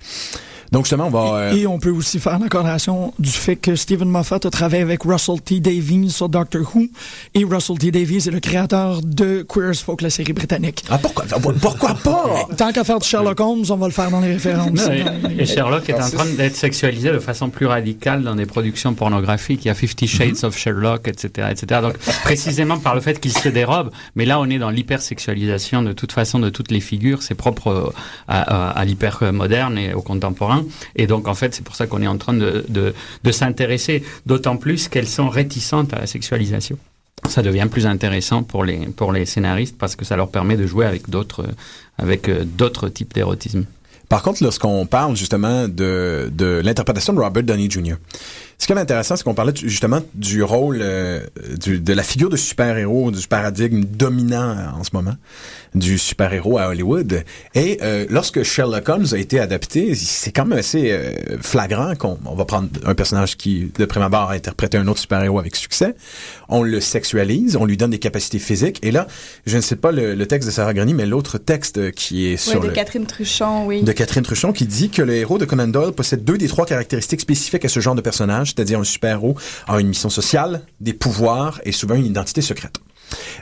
Donc justement, on va... euh, Et on peut aussi faire la corrélation du fait que Stephen Moffat a travaillé avec Russell T. Davies sur Doctor Who. Et Russell T. Davies est le créateur de Queer as Folk, la série britannique. Ah, pourquoi, pourquoi pas? Tant qu'à faire du Sherlock Holmes, on va le faire dans les références. Non, et, et Sherlock est en train d'être sexualisé de façon plus radicale dans des productions pornographiques. Il y a Fifty Shades of Sherlock, etc., etc. Donc, précisément par le fait qu'il se dérobe. Mais là, on est dans l'hypersexualisation de toute façon de toutes les figures. C'est propre euh, à, à, à l'hyper moderne et au contemporain. Et donc, en fait, c'est pour ça qu'on est en train de, de, de s'intéresser d'autant plus qu'elles sont réticentes à la sexualisation. Ça devient plus intéressant pour les, pour les scénaristes parce que ça leur permet de jouer avec d'autres, avec euh, d'autres types d'érotisme. Par contre, lorsqu'on parle justement de, de l'interprétation de Robert Downey Jr., ce qui est intéressant, c'est qu'on parlait justement du rôle, euh, du- de la figure de super-héros, du paradigme dominant euh, en ce moment, du super-héros à Hollywood. Et euh, lorsque Sherlock Holmes a été adapté, c'est quand même assez euh, flagrant qu'on on va prendre un personnage qui, de prime abord, a interprété un autre super-héros avec succès. On le sexualise, on lui donne des capacités physiques. Et là, je ne sais pas le, le texte de Sarah Greny, mais l'autre texte qui est Ouais, sur de le Catherine Truchon, oui. de Catherine Truchon qui dit que le héros de Conan Doyle possède deux des trois caractéristiques spécifiques à ce genre de personnage, c'est-à-dire un super-héros a une mission sociale, des pouvoirs et souvent une identité secrète.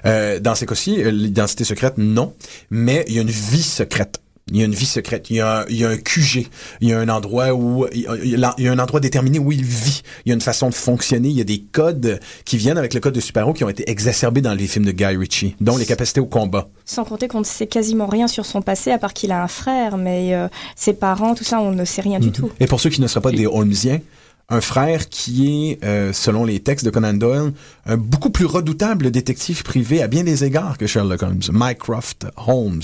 Euh, dans ces cas-ci, euh, l'identité secrète, non, mais il y a une vie secrète. Il y a une vie secrète. Il y a, un, il y a un QG. Il y a un endroit où il y, a, il y a un endroit déterminé où il vit. Il y a une façon de fonctionner. Il y a des codes qui viennent avec le code de super-héros qui ont été exacerbés dans les films de Guy Ritchie, dont les capacités au combat. Sans compter qu'on ne sait quasiment rien sur son passé, à part qu'il a un frère, mais euh, ses parents, tout ça, on ne sait rien du mhm. tout. Et pour ceux qui ne seraient pas des Holmesiens, un frère qui est, euh, selon les textes de Conan Doyle, un beaucoup plus redoutable détective privé à bien des égards que Sherlock Holmes, Mycroft Holmes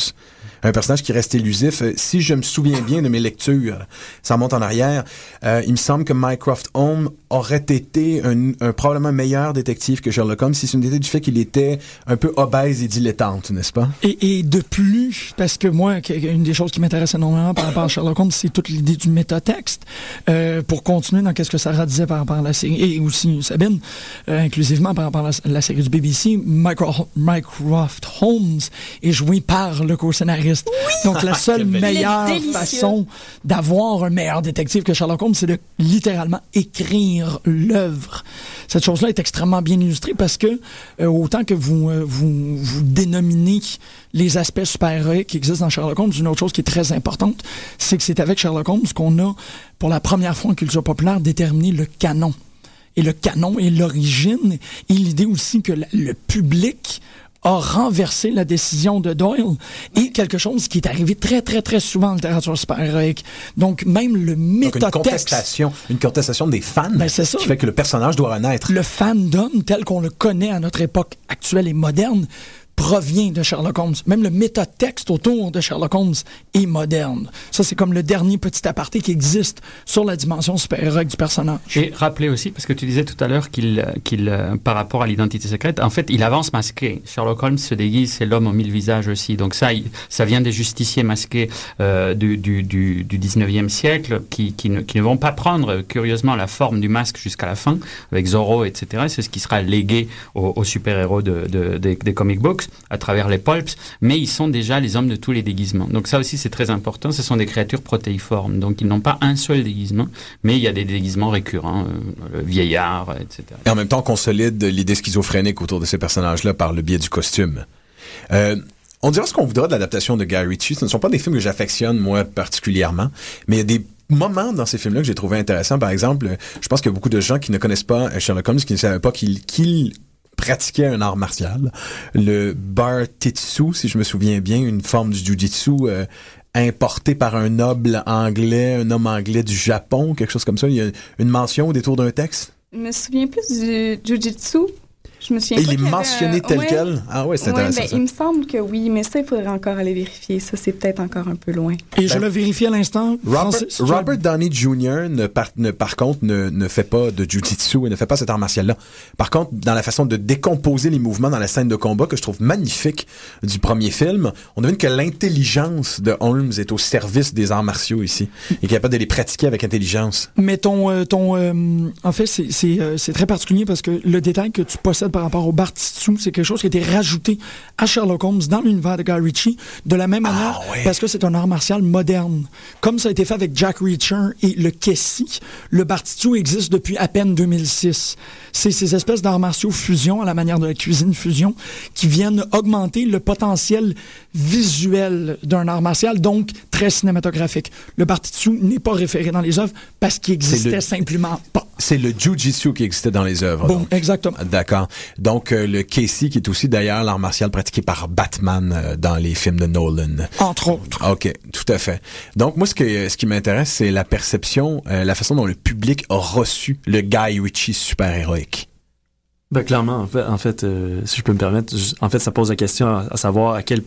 un personnage qui reste élusif. Euh, si je me souviens bien de mes lectures, ça remonte en arrière, euh, il me semble que Mycroft Holmes aurait été un, un, probablement meilleur détective que Sherlock Holmes si ce n'était du fait qu'il était un peu obèse et dilettante, n'est-ce pas? Et, et, de plus, parce que moi, une des choses qui m'intéresse énormément par rapport à Sherlock Holmes, c'est toute l'idée du métatexte. Euh, pour continuer dans qu'est-ce que Sarah disait par rapport à la série, et aussi Sabine, euh, inclusivement par rapport à la, série du BBC, Mycroft Holmes est joué par le co-scénariste. Donc la seule meilleure façon d'avoir un meilleur détective que Sherlock Holmes, c'est de littéralement écrire l'œuvre. Cette chose-là est extrêmement bien illustrée parce que euh, autant que vous, euh, vous, vous dénominez les aspects super-héroïques qui existent dans Sherlock Holmes, une autre chose qui est très importante, c'est que c'est avec Sherlock Holmes qu'on a, pour la première fois en culture populaire, déterminé le canon. Et le canon est l'origine et l'idée aussi que le public a renversé la décision de Doyle et quelque chose qui est arrivé très, très, très souvent en littérature super-héroïque. Donc, même le métatexte... une contestation, une contestation des fans ben, ça. qui fait que le personnage doit renaître. Le fandom tel qu'on le connaît à notre époque actuelle et moderne provient de Sherlock Holmes. Même le métatexte autour de Sherlock Holmes est moderne. Ça, c'est comme le dernier petit aparté qui existe sur la dimension super du personnage. Et rappelez aussi, parce que tu disais tout à l'heure qu'il, qu'il euh, par rapport à l'identité secrète, en fait, il avance masqué. Sherlock Holmes se déguise, c'est l'homme aux mille visages aussi. Donc ça, ça vient des justiciers masqués euh, du, du, du, du, 19e siècle qui, qui, ne, qui ne vont pas prendre, curieusement, la forme du masque jusqu'à la fin, avec Zorro, etc. C'est ce qui sera légué aux, super-héros de, de, des, des comic books à travers les pulps, mais ils sont déjà les hommes de tous les déguisements. Donc ça aussi c'est très important, ce sont des créatures protéiformes, donc ils n'ont pas un seul déguisement, mais il y a des déguisements récurrents, euh, le vieillard, etc. Et en même temps on consolide l'idée schizophrénique autour de ces personnages-là par le biais du costume. Euh, on dira ce qu'on voudra de l'adaptation de Guy Ritchie. Ce ne sont pas des films que j'affectionne, moi, particulièrement, mais il y a des moments dans ces films-là que j'ai trouvé intéressants. Par exemple, je pense qu'il y a beaucoup de gens qui ne connaissent pas Sherlock Holmes, qui ne savaient pas qu'il pratiquait un art martial. Le bar titsu, si je me souviens bien, une forme du jujitsu euh, importé par un noble anglais, un homme anglais du Japon, quelque chose comme ça. Il y a une mention au détour d'un texte? Je me souviens plus du jujitsu. Je me souviens il est mentionné tel quel? Ah ouais, c'est intéressant. Ben, il me semble que oui, mais ça, il faudrait encore aller vérifier. Ça, c'est peut-être encore un peu loin. Et je le vérifie à l'instant. Robert, Downey Jr., ne par, ne, par contre, ne, ne fait pas de jujitsu et ne fait pas cet art martial-là. Par contre, dans la façon de décomposer les mouvements dans la scène de combat, que je trouve magnifique du premier film, on devine que l'intelligence de Holmes est au service des arts martiaux ici et qu'il est capable de les pratiquer avec intelligence. Mais ton... Euh, ton euh, en fait, c'est euh, très particulier parce que le détail que tu possèdes par rapport au Bartitsu, c'est quelque chose qui a été rajouté à Sherlock Holmes dans l'univers de Guy Ritchie, de la même ah, manière, parce que c'est un art martial moderne. Comme ça a été fait avec Jack Reacher et le Kessie, le Bartitsu existe depuis à peine 2006. C'est ces espèces d'arts martiaux fusion, à la manière de la cuisine fusion, qui viennent augmenter le potentiel visuel d'un art martial, donc très cinématographique. Le Bartitsu n'est pas référé dans les œuvres parce qu'il existait simplement pas. C'est le Jiu-Jitsu qui existait dans les œuvres. Bon, exactement. D'accord. Donc, euh, le Casey, qui est aussi d'ailleurs l'art martial pratiqué par Batman euh, dans les films de Nolan. Entre autres. OK, tout à fait. Donc, moi, ce, que, ce qui m'intéresse, c'est la perception, euh, la façon dont le public a reçu le Guy Ritchie super-héroïque. Ben, clairement, en fait, en fait si je peux me permettre, en fait, ça pose la question à savoir à quel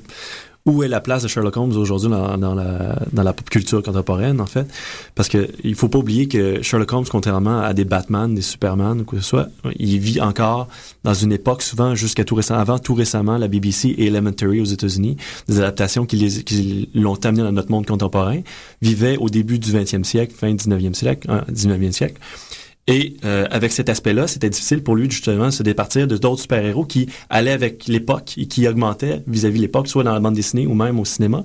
où est la place de Sherlock Holmes aujourd'hui dans, la, pop culture contemporaine, en fait? Parce que il faut pas oublier que Sherlock Holmes, contrairement à des Batman, des Superman ou quoi que ce soit, il vit encore dans une époque, souvent jusqu'à tout récemment, avant tout récemment, la BBC et Elementary aux États-Unis, des adaptations qui, les, qui l'ont amené dans notre monde contemporain, vivaient au début du 20e siècle, fin 19e siècle, 19e hein, siècle. Et euh, avec cet aspect-là, c'était difficile pour lui justement de se départir de d'autres super-héros qui allaient avec l'époque et qui augmentaient vis-à-vis l'époque, soit dans la bande dessinée ou même au cinéma.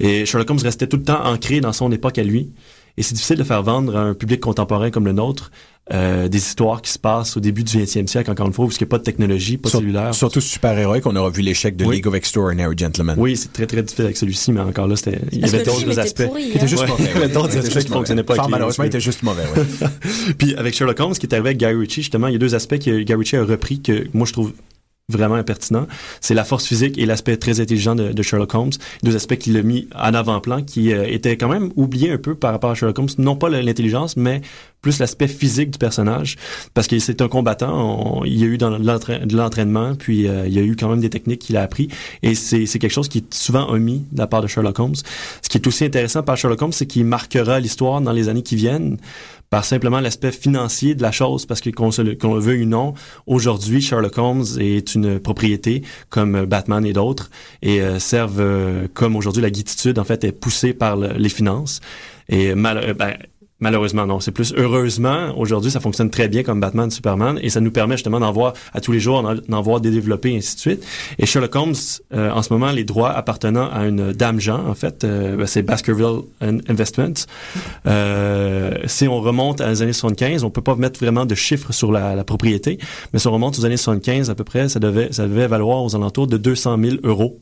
Et Sherlock Holmes restait tout le temps ancré dans son époque à lui. Et c'est difficile de faire vendre à un public contemporain comme le nôtre euh, des histoires qui se passent au début du 20e siècle, encore une fois, parce qu'il n'y a pas de technologie, pas de cellulaire. Surtout super-héroïque, on aura vu l'échec de League of Extraordinary Gentlemen. Oui, c'est très très difficile avec celui-ci, mais encore là, c'était, il y avait d'autres aspects. Pourri, il était juste mauvais. Il y avait d'autres aspects qui fonctionnaient pas. malheureusement, il était juste mauvais, ouais. Puis avec Sherlock Holmes, qui est arrivé avec Guy Ritchie, justement, il y a deux aspects que Guy Ritchie a repris que moi je trouve vraiment impertinent. C'est la force physique et l'aspect très intelligent de, de, Sherlock Holmes. Deux aspects qu'il a mis en avant-plan, qui euh, étaient quand même oubliés un peu par rapport à Sherlock Holmes. Non pas l'intelligence, mais plus l'aspect physique du personnage. Parce que c'est un combattant. il y a eu dans de l'entraînement, puis euh, il y a eu quand même des techniques qu'il a appris. Et c'est quelque chose qui est souvent omis de la part de Sherlock Holmes. Ce qui est aussi intéressant par Sherlock Holmes, c'est qu'il marquera l'histoire dans les années qui viennent par simplement l'aspect financier de la chose, parce que qu'on le veut ou non, aujourd'hui, Sherlock Holmes est une propriété comme Batman et d'autres, et euh, servent euh, comme aujourd'hui la guititude, en fait, est poussée par les finances. Et mal, euh, ben, Malheureusement, non. C'est plus heureusement. Aujourd'hui, ça fonctionne très bien comme Batman, Superman, et ça nous permet justement d'en voir à tous les jours, d'en voir des et ainsi de suite. Et Sherlock Holmes, euh, en ce moment, les droits appartenant à une dame Jean, en fait, euh, ben, c'est Baskerville Investments. Euh, si on remonte à les années 75, on peut pas mettre vraiment de chiffres sur la, la, propriété, mais si on remonte aux années 75 à peu près, ça devait, ça devait valoir aux alentours de 200 000 euros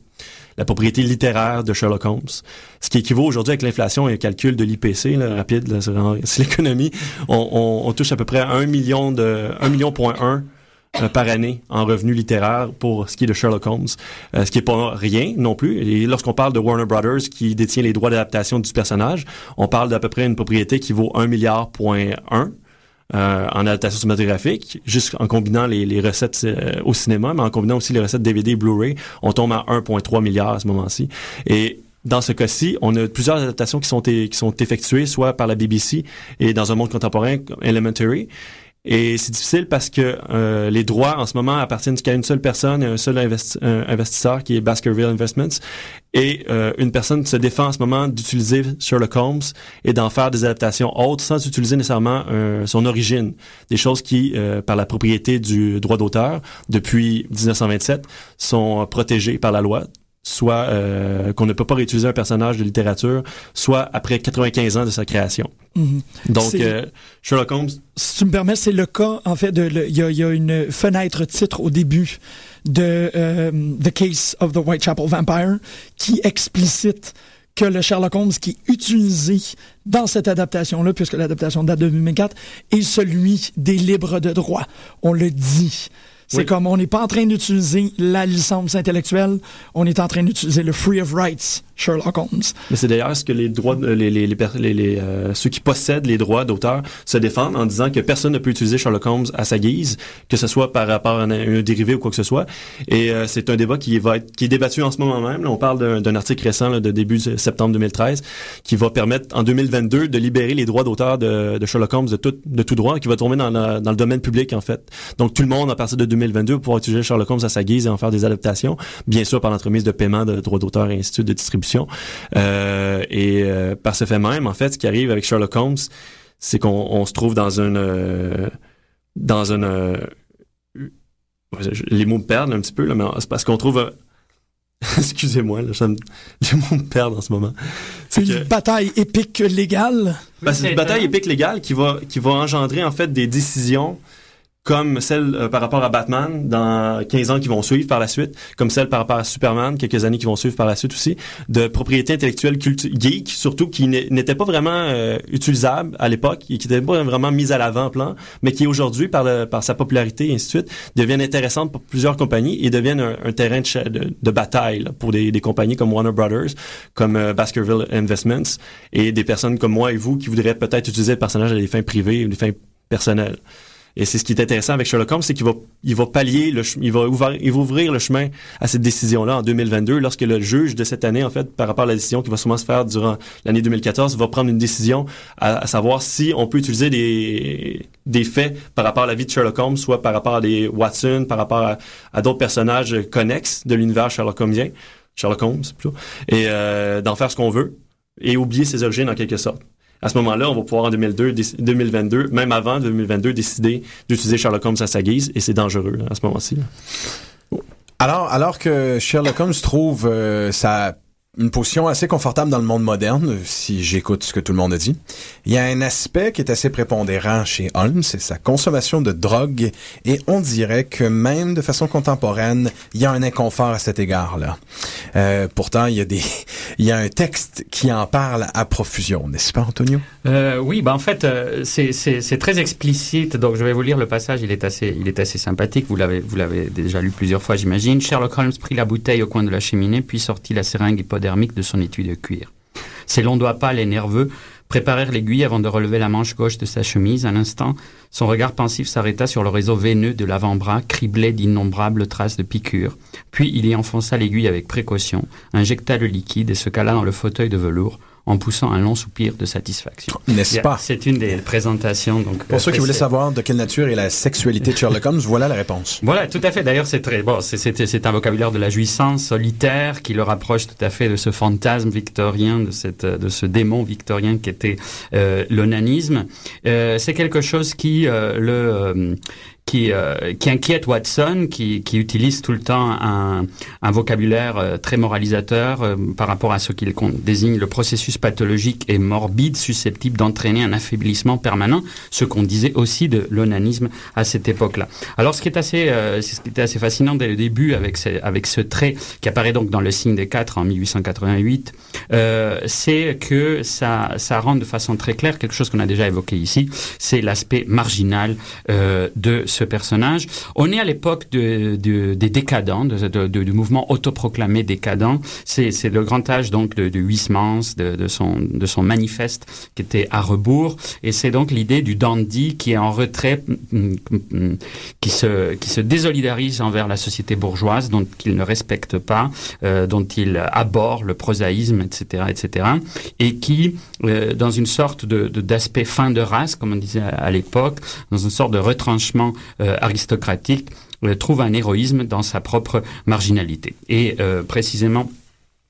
la propriété littéraire de Sherlock Holmes. Ce qui équivaut aujourd'hui avec l'inflation et le calcul de l'IPC, rapide, c'est l'économie, on, touche à peu près 1 million de 1 million point 1 euh, par année en revenus littéraires pour ce qui est de Sherlock Holmes, euh, ce qui est pas rien non plus. Et lorsqu'on parle de Warner Brothers qui détient les droits d'adaptation du personnage, on parle d'à peu près une propriété qui vaut 1 milliard point 1 euh, en adaptation cinématographique, juste en combinant les, les recettes euh, au cinéma, mais en combinant aussi les recettes DVD et Blu-ray, on tombe à 1,3 milliard à ce moment-ci. Et dans ce cas-ci, on a plusieurs adaptations qui sont, qui sont effectuées, soit par la BBC et dans un monde contemporain, Elementary, et c'est difficile parce que euh, les droits en ce moment appartiennent qu'à une seule personne et un seul investisseur qui est Baskerville Investments. Et euh, une personne se défend en ce moment d'utiliser Sherlock Holmes et d'en faire des adaptations autres sans utiliser nécessairement euh, son origine. Des choses qui, par la propriété du droit d'auteur, depuis 1927, sont protégées par la loi soit euh, qu'on ne peut pas réutiliser un personnage de littérature, soit après 95 ans de sa création. Mhm. Donc, euh, Sherlock Holmes... Si tu me permets, c'est le cas, en fait, il y, a une fenêtre titre au début de euh, The Case of the Whitechapel Vampire qui explicite que le Sherlock Holmes qui est utilisé dans cette adaptation-là, puisque l'adaptation date de 2004, est celui des libres de droit. On le dit. C'est comme on n'est pas en train d'utiliser la licence intellectuelle, on est en train d'utiliser le free of rights Sherlock Holmes. Mais c'est d'ailleurs ce que les droits, les, les, les, les euh, ceux qui possèdent les droits d'auteur se défendent en disant que personne ne peut utiliser Sherlock Holmes à sa guise, que ce soit par rapport à un, dérivé ou quoi que ce soit. Et euh, c'est un débat qui va être qui est débattu en ce moment même. Là, on parle d'un article récent là, de début septembre 2013 qui va permettre en 2022 de libérer les droits d'auteur de, de, Sherlock Holmes de tout de tout droit, qui va tomber dans, dans le domaine public en fait. Donc tout le monde à partir de 2022 va pouvoir utiliser Sherlock Holmes à sa guise et en faire des adaptations, bien sûr par l'entremise de paiement de droits d'auteur et ainsi de distribution euh, et euh, par ce fait même, en fait, ce qui arrive avec Sherlock Holmes, c'est qu'on se trouve dans une euh, dans une les mots me perdent un petit peu là, mais c'est parce qu'on trouve Excusez-moi, là, les mots me perdent en ce moment. C'est une bataille épique légale? Ben, c'est une bataille épique légale qui va qui va engendrer en fait des décisions comme celle euh, par rapport à Batman dans 15 ans qui vont suivre par la suite, comme celle par rapport à Superman quelques années qui vont suivre par la suite aussi, de propriété intellectuelle geek surtout qui n'était pas vraiment euh, utilisable à l'époque et qui n'était pas vraiment mise à l'avant-plan, mais qui aujourd'hui par, par sa popularité et ainsi de suite deviennent intéressantes pour plusieurs compagnies et deviennent un, terrain de, de, bataille pour des, des, compagnies comme Warner Brothers, comme euh, Baskerville Investments et des personnes comme moi et vous qui voudraient peut-être utiliser le personnage à des fins privées ou des fins personnelles. Et c'est ce qui est intéressant avec Sherlock Holmes, c'est qu'il va, il va pallier, le, il va ouvrir, il va ouvrir le chemin à cette décision-là en 2022, lorsque le juge de cette année, en fait, par rapport à la décision qui va sûrement se faire durant l'année 2014, va prendre une décision à, savoir si on peut utiliser des, des faits par rapport à la vie de Sherlock Holmes, soit par rapport à des Watson, par rapport à, d'autres personnages connexes de l'univers Sherlock Holmesien, Sherlock Holmes plutôt, et euh, d'en faire ce qu'on veut et oublier ses origines en quelque sorte à ce moment-là, on va pouvoir en 2002, 2022, même avant 2022, décider d'utiliser Sherlock Holmes à sa guise, et c'est dangereux à ce moment-ci. Alors, alors que Sherlock Holmes trouve euh, sa une position assez confortable dans le monde moderne, si j'écoute ce que tout le monde a dit. Il y a un aspect qui est assez prépondérant chez Holmes, c'est sa consommation de drogue, et on dirait que même de façon contemporaine, il y a un inconfort à cet égard-là. Euh, pourtant, il y a des, il y a un texte qui en parle à profusion, n'est-ce pas, Antonio? Euh, Oui, bah en fait, euh, c'est très explicite. Donc, je vais vous lire le passage. Il est assez, il est assez sympathique. Vous l'avez, vous l'avez déjà lu plusieurs fois, j'imagine. Sherlock Holmes prit la bouteille au coin de la cheminée, puis sortit la seringue de son étui de cuir. Ses longs doigts pâles et nerveux préparèrent l'aiguille avant de relever la manche gauche de sa chemise. Un instant, son regard pensif s'arrêta sur le réseau veineux de l'avant-bras, criblé d'innombrables traces de piqûres. Puis il y enfonça l'aiguille avec précaution, injecta le liquide et se cala dans le fauteuil de velours en poussant un long soupir de satisfaction. N'est-ce pas? C'est une des présentations. Donc, Pour ceux qui voulaient savoir de quelle nature est la sexualité de Sherlock Holmes, voilà la réponse. Voilà, tout à fait. D'ailleurs, c'est très bon. C'est un vocabulaire de la jouissance solitaire qui le rapproche tout à fait de ce fantasme victorien, de cette, de ce démon victorien qui était euh, l'onanisme. Euh, c'est quelque chose qui euh, le euh, qui, euh, qui inquiète Watson, qui, qui, utilise tout le temps un, un vocabulaire euh, très moralisateur euh, par rapport à ce qu'il désigne le processus pathologique et morbide susceptible d'entraîner un affaiblissement permanent, ce qu'on disait aussi de l'onanisme à cette époque-là. Alors ce qui est assez, ce qui était assez fascinant dès le début avec ce, avec ce trait qui apparaît donc dans le signe des quatre en 1888, c'est que ça, ça rend de façon très claire quelque chose qu'on a déjà évoqué ici, c'est l'aspect marginal de ce personnage. On est à l'époque de, de, des décadents, de, du mouvement autoproclamé décadent. C'est le grand âge donc de, Huysmans, de, son, de son manifeste qui était à rebours. Et c'est donc l'idée du dandy qui est en retrait, mm, mm, qui se, qui se désolidarise envers la société bourgeoise, dont il ne respecte pas, euh, dont il aborde le prosaïsme, etc., etc., et qui, euh, dans une sorte de d'aspect fin de race, comme on disait à l'époque, dans une sorte de retranchement aristocratique euh, trouve un héroïsme dans sa propre marginalité. Et euh, précisément,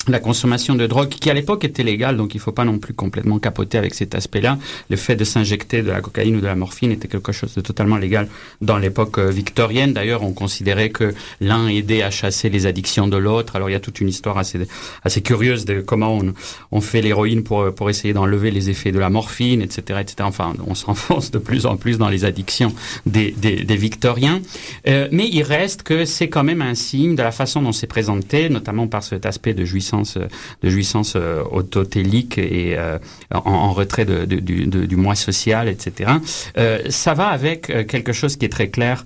la consommation de drogue, qui à l'époque était légale, donc il faut pas non plus complètement capoter avec cet aspect-là. Le fait de s'injecter de la cocaïne ou de la morphine était quelque chose de totalement légal dans l'époque euh, victorienne. D'ailleurs, on considérait que l'un aidait à chasser les addictions de l'autre. Alors il y a toute une histoire assez assez curieuse de comment on, on fait l'héroïne pour pour essayer d'enlever les effets de la morphine, etc., etc. Enfin, on s'enfonce de plus en plus dans les addictions des des, des victoriens. Euh, mais il reste que c'est quand même un signe de la façon dont c'est présenté, notamment par cet aspect de jouissance de jouissance euh, autotélique et euh, en, retrait du, moi social, etc. Euh, ça va avec quelque chose qui est très clair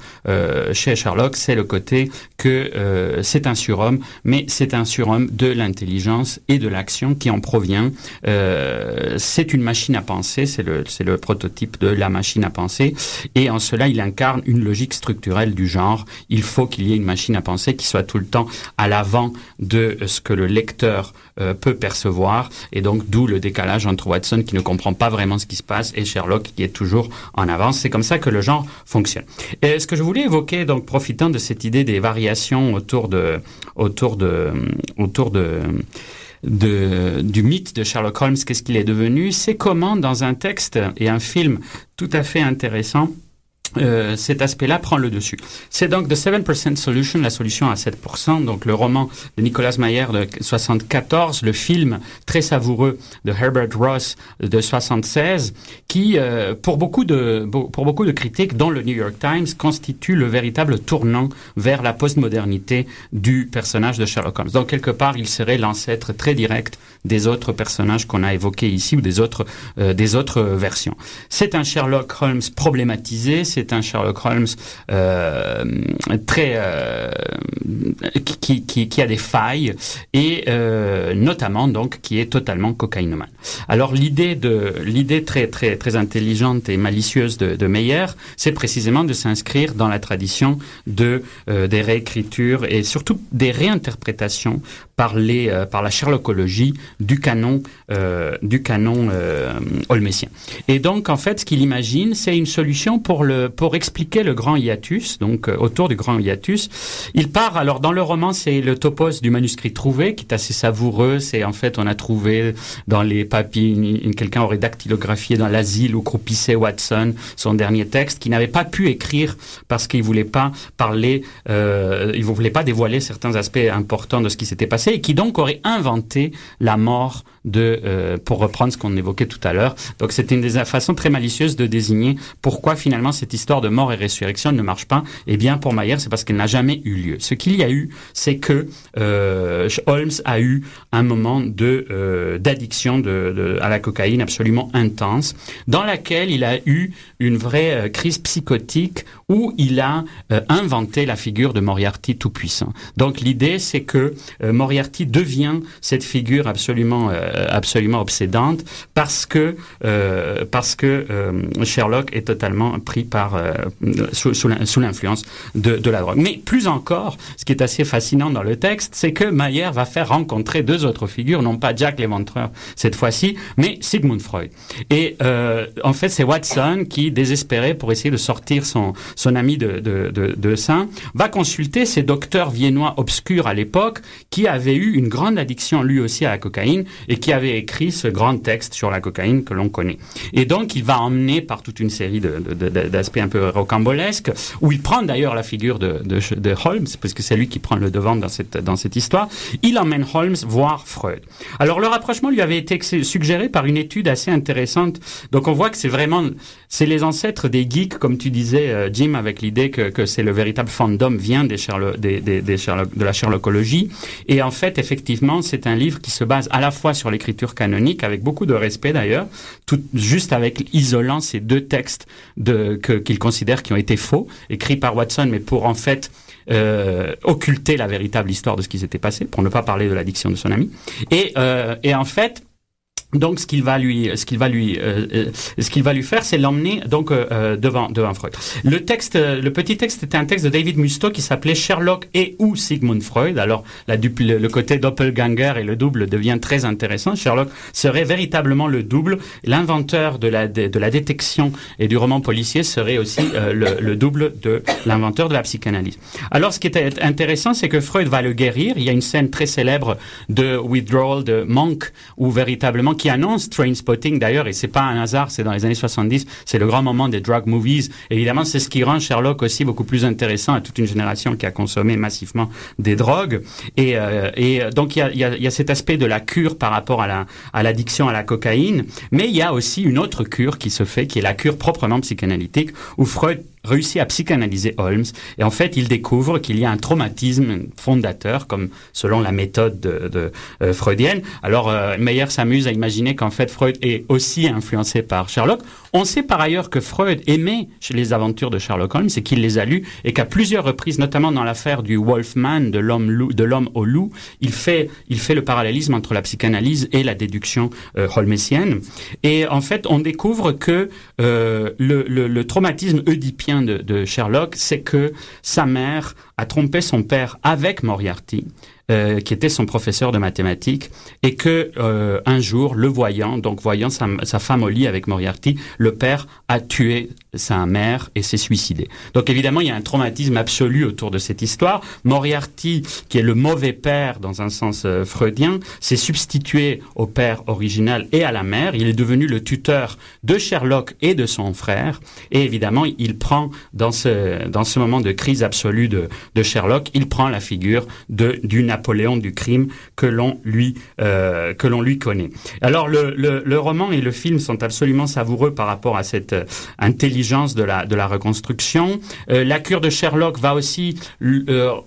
chez Sherlock, c'est le côté que c'est un surhomme, mais c'est un surhomme de l'intelligence et de l'action qui en provient. c'est une machine à penser, c'est le, c'est le prototype de la machine à penser, et en cela il incarne une logique structurelle du genre. Il faut qu'il y ait une machine à penser qui soit tout le temps à l'avant de ce que le lecteur euh, peut percevoir, et donc d'où le décalage entre Watson qui ne comprend pas vraiment ce qui se passe et Sherlock qui est toujours en avance. C'est comme ça que le genre fonctionne. Et ce que je voulais évoquer, donc profitant de cette idée des variations autour de, autour de, autour de, du mythe de Sherlock Holmes, qu'est-ce qu'il est devenu, c'est comment dans un texte et un film tout à fait intéressant, euh, cet aspect-là prend le dessus. C'est donc The 7% Solution, la solution à 7%, donc le roman de Nicolas Mayer de 74, le film très savoureux de Herbert Ross de 76, qui, euh, pour beaucoup de pour beaucoup de critiques, dont le New York Times, constitue le véritable tournant vers la postmodernité du personnage de Sherlock Holmes. Donc quelque part, il serait l'ancêtre très direct des autres personnages qu'on a évoqués ici ou des autres euh, des autres versions. C'est un Sherlock Holmes problématisé, c'est un Sherlock Holmes euh, très euh, qui, qui, qui, a des failles et euh, notamment donc qui est totalement cocaïnomane. Alors l'idée de l'idée très très très intelligente et malicieuse de, de Meyer, c'est précisément de s'inscrire dans la tradition de euh, des réécritures et surtout des réinterprétations par les euh, par la Sherlockologie du canon euh, du canon holmésien. Et donc en fait ce qu'il imagine, c'est une solution pour le euh, pour expliquer le grand hiatus, donc euh, autour du grand hiatus. Il part, alors dans le roman, c'est le topos du manuscrit trouvé, qui est assez savoureux. C'est en fait, on a trouvé dans les papiers, quelqu'un aurait dactylographié dans l'asile où croupissait Watson son dernier texte, qui n'avait pas pu écrire parce qu'il voulait pas parler, euh, il voulait pas dévoiler certains aspects importants de ce qui s'était passé, et qui donc aurait inventé la mort de, euh, pour reprendre ce qu'on évoquait tout à l'heure. Donc c'était une des façons très malicieuses de désigner pourquoi finalement cette histoire de mort et résurrection ne marche pas. Eh bien pour Mayer, c'est parce qu'elle n'a jamais eu lieu. Ce qu'il y a eu, c'est que euh, Holmes a eu un moment de euh, d'addiction de, de, à la cocaïne absolument intense, dans laquelle il a eu une vraie euh, crise psychotique où il a euh, inventé la figure de Moriarty tout puissant. Donc l'idée, c'est que euh, Moriarty devient cette figure absolument absolument obsédante parce que parce que Sherlock est totalement pris par sous, l'influence de, de la drogue. Mais plus encore, ce qui est assez fascinant dans le texte, c'est que Mayer va faire rencontrer deux autres figures, non pas Jack l'éventreur cette fois-ci, mais Sigmund Freud. Et euh, en fait, c'est Watson qui, désespéré pour essayer de sortir son, son ami de, de, de, de sein, va consulter ces docteurs viennois obscurs à l'époque qui avaient eu une grande addiction lui aussi à la cocaïne et qui avaient écrit ce grand texte sur la cocaïne que l'on connaît. Et donc, il va emmener par toute une série d'aspects un peu rocambolesques, où il prend d'ailleurs la figure de Holmes, parce que c'est lui qui prend le devant dans cette, dans cette histoire. Il emmène Holmes voir Freud. Alors, le rapprochement lui avait été suggéré par une étude assez intéressante. Donc, on voit que c'est vraiment, c'est les ancêtres des geeks, comme tu disais, euh, Jim, avec l'idée que, que c'est le véritable fandom vient des des, des, des de la Sherlockologie. Et en fait, effectivement, c'est un livre qui se base à la fois sur l'écriture canonique, avec beaucoup de respect d'ailleurs, tout juste avec isolant ces deux textes de, que, qu'il considère qui ont été faux, écrits par Watson, mais pour en fait euh, occulter la véritable histoire de ce qui s'était passé, pour ne pas parler de l'addiction de son ami. Et, euh, et en fait, donc, ce qu'il va lui, ce qu'il va lui, euh, euh ce qu'il va lui faire, c'est l'emmener donc euh, devant devant Freud. Le texte, le petit texte était un texte de David Musto qui s'appelait Sherlock et ou Sigmund Freud. Alors, le, côté doppelganger et le double devient très intéressant. Sherlock serait véritablement le double. L'inventeur de la de, la détection et du roman policier serait aussi euh, le, le, double de l'inventeur de la psychanalyse. Alors, ce qui est intéressant, c'est que Freud va le guérir. Il y a une scène très célèbre de Withdrawal de Monk où véritablement qui annonce Trainspotting d'ailleurs, et c'est pas un hasard, c'est dans les années 70, c'est le grand moment des drug movies. Évidemment, c'est ce qui rend Sherlock aussi beaucoup plus intéressant à toute une génération qui a consommé massivement des drogues. Et, euh, et donc il y a, cet aspect de la cure par rapport à l'addiction à la cocaïne, mais il y a aussi une autre cure qui se fait, qui est la cure proprement psychanalytique, où Freud réussit à psychanalyser Holmes et en fait il découvre qu'il y a un traumatisme fondateur comme selon la méthode de, de euh, freudienne. Alors euh, Meyer s'amuse à imaginer qu'en fait Freud est aussi influencé par Sherlock. On sait par ailleurs que Freud aimait les aventures de Sherlock Holmes et qu'il les a lues et qu'à plusieurs reprises, notamment dans l'affaire du Wolfman, de l'homme au loup, il fait, il fait le parallélisme entre la psychanalyse et la déduction euh, holmesienne. Et en fait, on découvre que euh, le, le, le, traumatisme oedipien de, de Sherlock, c'est que sa mère a trompé son père avec Moriarty euh, qui était son professeur de mathématiques, et que euh, un jour, le voyant, donc voyant sa, sa, femme au lit avec Moriarty, le père a tué sa mère et s'est suicidé. Donc évidemment, il y a un traumatisme absolu autour de cette histoire. Moriarty, qui est le mauvais père dans un sens euh, freudien, s'est substitué au père original et à la mère. Il est devenu le tuteur de Sherlock et de son frère. Et évidemment, il prend dans ce dans ce moment de crise absolue de, de Sherlock, il prend la figure de d'une Napoléon du crime que l'on lui euh, que l'on lui connaît. Alors le, le, roman et le film sont absolument savoureux par rapport à cette euh, intelligence de la de la reconstruction. Euh, la cure de Sherlock va aussi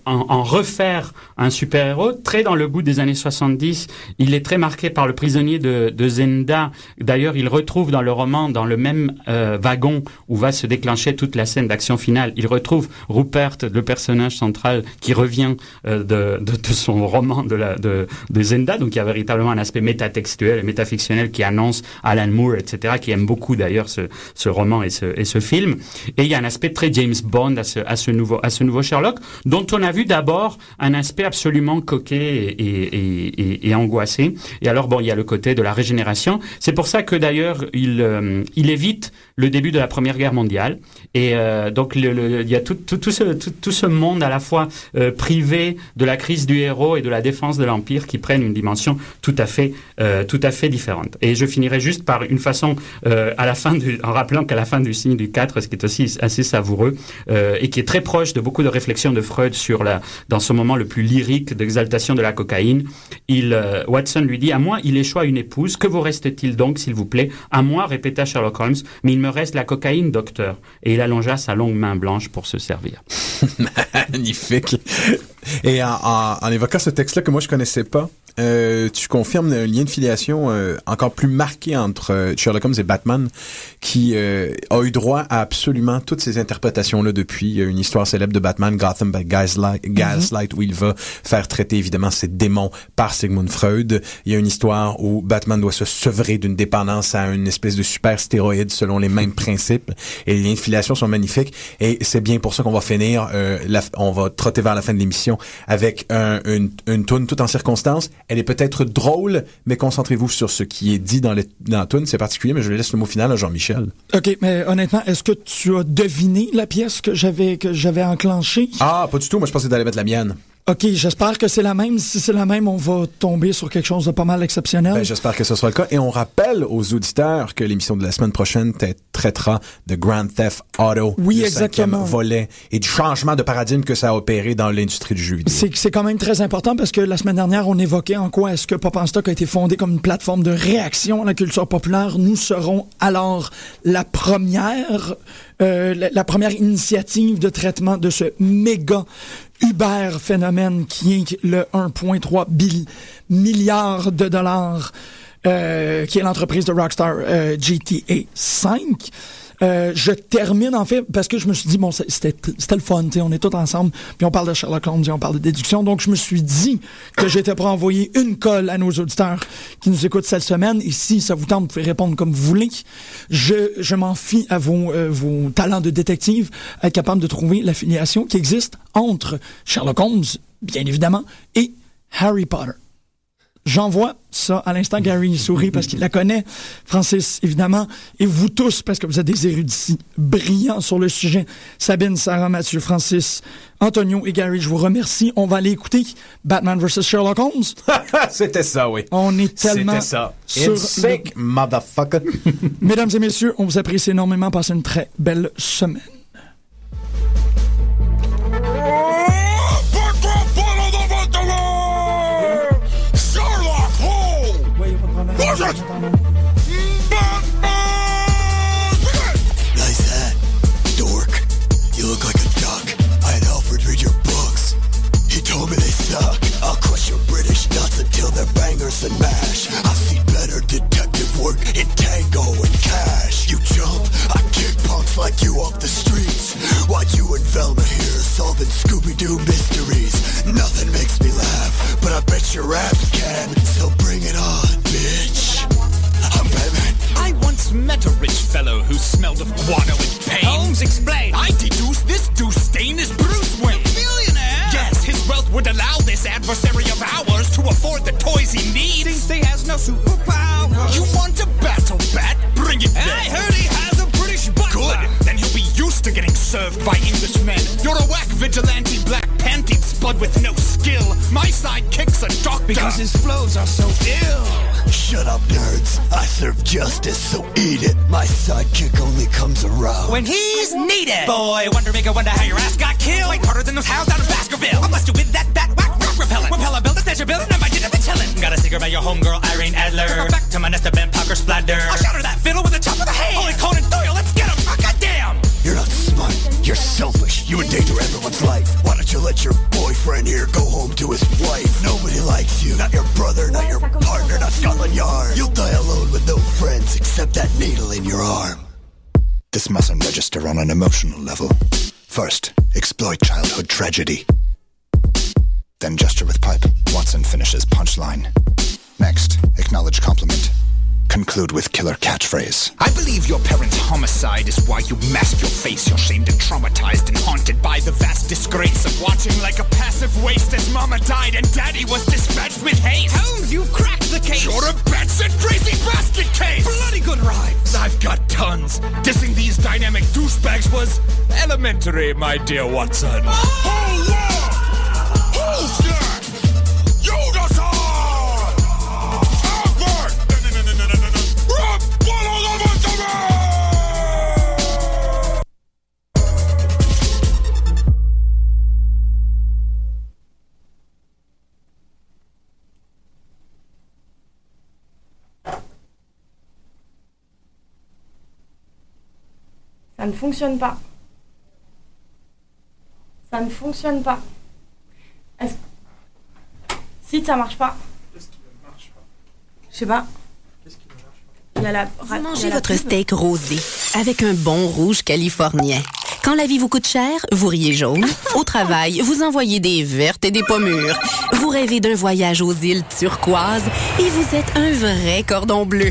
en, refaire un super héros très dans le goût des années 70. Il est très marqué par le prisonnier de, Zenda. D'ailleurs, il retrouve dans le roman dans le même wagon où va se déclencher toute la scène d'action finale. Il retrouve Rupert, le personnage central qui revient de, de, de son roman de, la, de, de Zenda, donc il y a véritablement un aspect métatextuel et métafictionnel qui annonce Alan Moore, etc., qui aime beaucoup d'ailleurs ce, ce roman et ce, et ce film. Et il y a un aspect très James Bond à ce, à ce, nouveau, à ce nouveau Sherlock, dont on a vu d'abord un aspect absolument coquet et, et, et, et, angoissé. Et alors, bon, il y a le côté de la régénération. C'est pour ça que d'ailleurs, il, euh, il évite le début de la Première Guerre mondiale. Et euh, donc il y a tout, tout, tout, ce, tout, ce monde à la fois euh, privé de la crise du héros et de la défense de l'Empire qui prennent une dimension tout à fait, euh, tout à fait différente. Et je finirai juste par une façon, à la fin en rappelant qu'à la fin du signe du 4, ce qui est aussi assez savoureux et qui est très proche de beaucoup de réflexions de Freud sur la, dans ce moment le plus lyrique d'exaltation de la cocaïne, il, Watson lui dit, à moi il échoue une épouse, que vous reste-t-il donc, s'il vous plaît? À moi, répéta Sherlock Holmes, mais il me reste la cocaïne, docteur. Et il allongea sa longue main blanche pour se servir. Magnifique. Et en, évoquant ce texte-là que moi je connaissais pas, euh, tu confirmes un lien de filiation euh, encore plus marqué entre euh, Sherlock Holmes et Batman, qui a eu droit à absolument toutes ces interprétations-là depuis. Il y a une histoire célèbre de Batman, Gotham by Gaslight. Gaslight où il va faire traiter évidemment ses démons par Sigmund Freud. Il y a une histoire où Batman doit se sevrer d'une dépendance à une espèce de super stéroïde selon les mêmes principes. Et les liens de filiation sont magnifiques. Et c'est bien pour ça qu'on va finir, on va trotter vers la fin de l'émission avec une, une toune tout en circonstance elle est peut-être drôle, mais concentrez-vous sur ce qui est dit dans, dans la tune. C'est particulier, mais je laisse le mot final à Jean-Michel. OK, mais honnêtement, est-ce que tu as deviné la pièce que j'avais que j'avais enclenchée? Ah, pas du tout. Moi, je pensais d'aller mettre la mienne. OK, j'espère que c'est la même. Si c'est la même, on va tomber sur quelque chose de pas mal exceptionnel. Ben, j'espère que ce sera le cas. Et on rappelle aux auditeurs que l'émission de la semaine prochaine traitera de Grand Theft Auto, oui, exactement. volet et du changement de paradigme que ça a opéré dans l'industrie du jeu vidéo. C'est quand même très important parce que la semaine dernière, on évoquait en quoi est-ce que Pop en Stock a été fondé comme une plateforme de réaction à la culture populaire. Nous serons alors la première euh, la, première initiative de traitement de ce méga Uber phénomène qui est le 1,3 milliard de dollars euh, qui est l'entreprise de Rockstar euh, GTA 5. Euh, je termine en fait parce que je me suis dit bon c'était le fun, on est tous ensemble, puis on parle de Sherlock Holmes, et on parle de déduction, donc je me suis dit que j'étais pour envoyer une colle à nos auditeurs qui nous écoutent cette semaine. Et si ça vous tente, vous pouvez répondre comme vous voulez. Je, je m'en fie à vos, euh, vos talents de détective, être capable de trouver l'affiliation qui existe entre Sherlock Holmes, bien évidemment, et Harry Potter. J'envoie ça à l'instant. Gary sourit parce qu'il la connaît. Francis, évidemment. Et vous tous, parce que vous êtes des érudits brillants sur le sujet. Sabine, Sarah, Mathieu, Francis, Antonio et Gary, je vous remercie. On va aller écouter Batman vs. Sherlock Holmes. C'était ça, oui. On est tellement. C'était ça. Sur sick, motherfucker. Mesdames et messieurs, on vous apprécie énormément. Passez une très belle semaine. Mask your face. You're shamed and traumatized and haunted by the vast disgrace of watching like a passive waste as mama died and daddy was dispatched with haste. Holmes, you've cracked the case. You're a Benson crazy basket case. Bloody good rhymes. I've got tons. Dissing these dynamic douchebags was elementary, my dear Watson. Oh, Ça ne fonctionne pas. Ça ne fonctionne pas. Est-ce... Si ça marche pas. Je sais pas. Il y a la... Vous il y a mangez la votre pub. steak rosé avec un bon rouge californien. Quand la vie vous coûte cher, vous riez jaune. Au travail, vous envoyez des vertes et des pommures. Vous rêvez d'un voyage aux îles turquoises et vous êtes un vrai cordon bleu.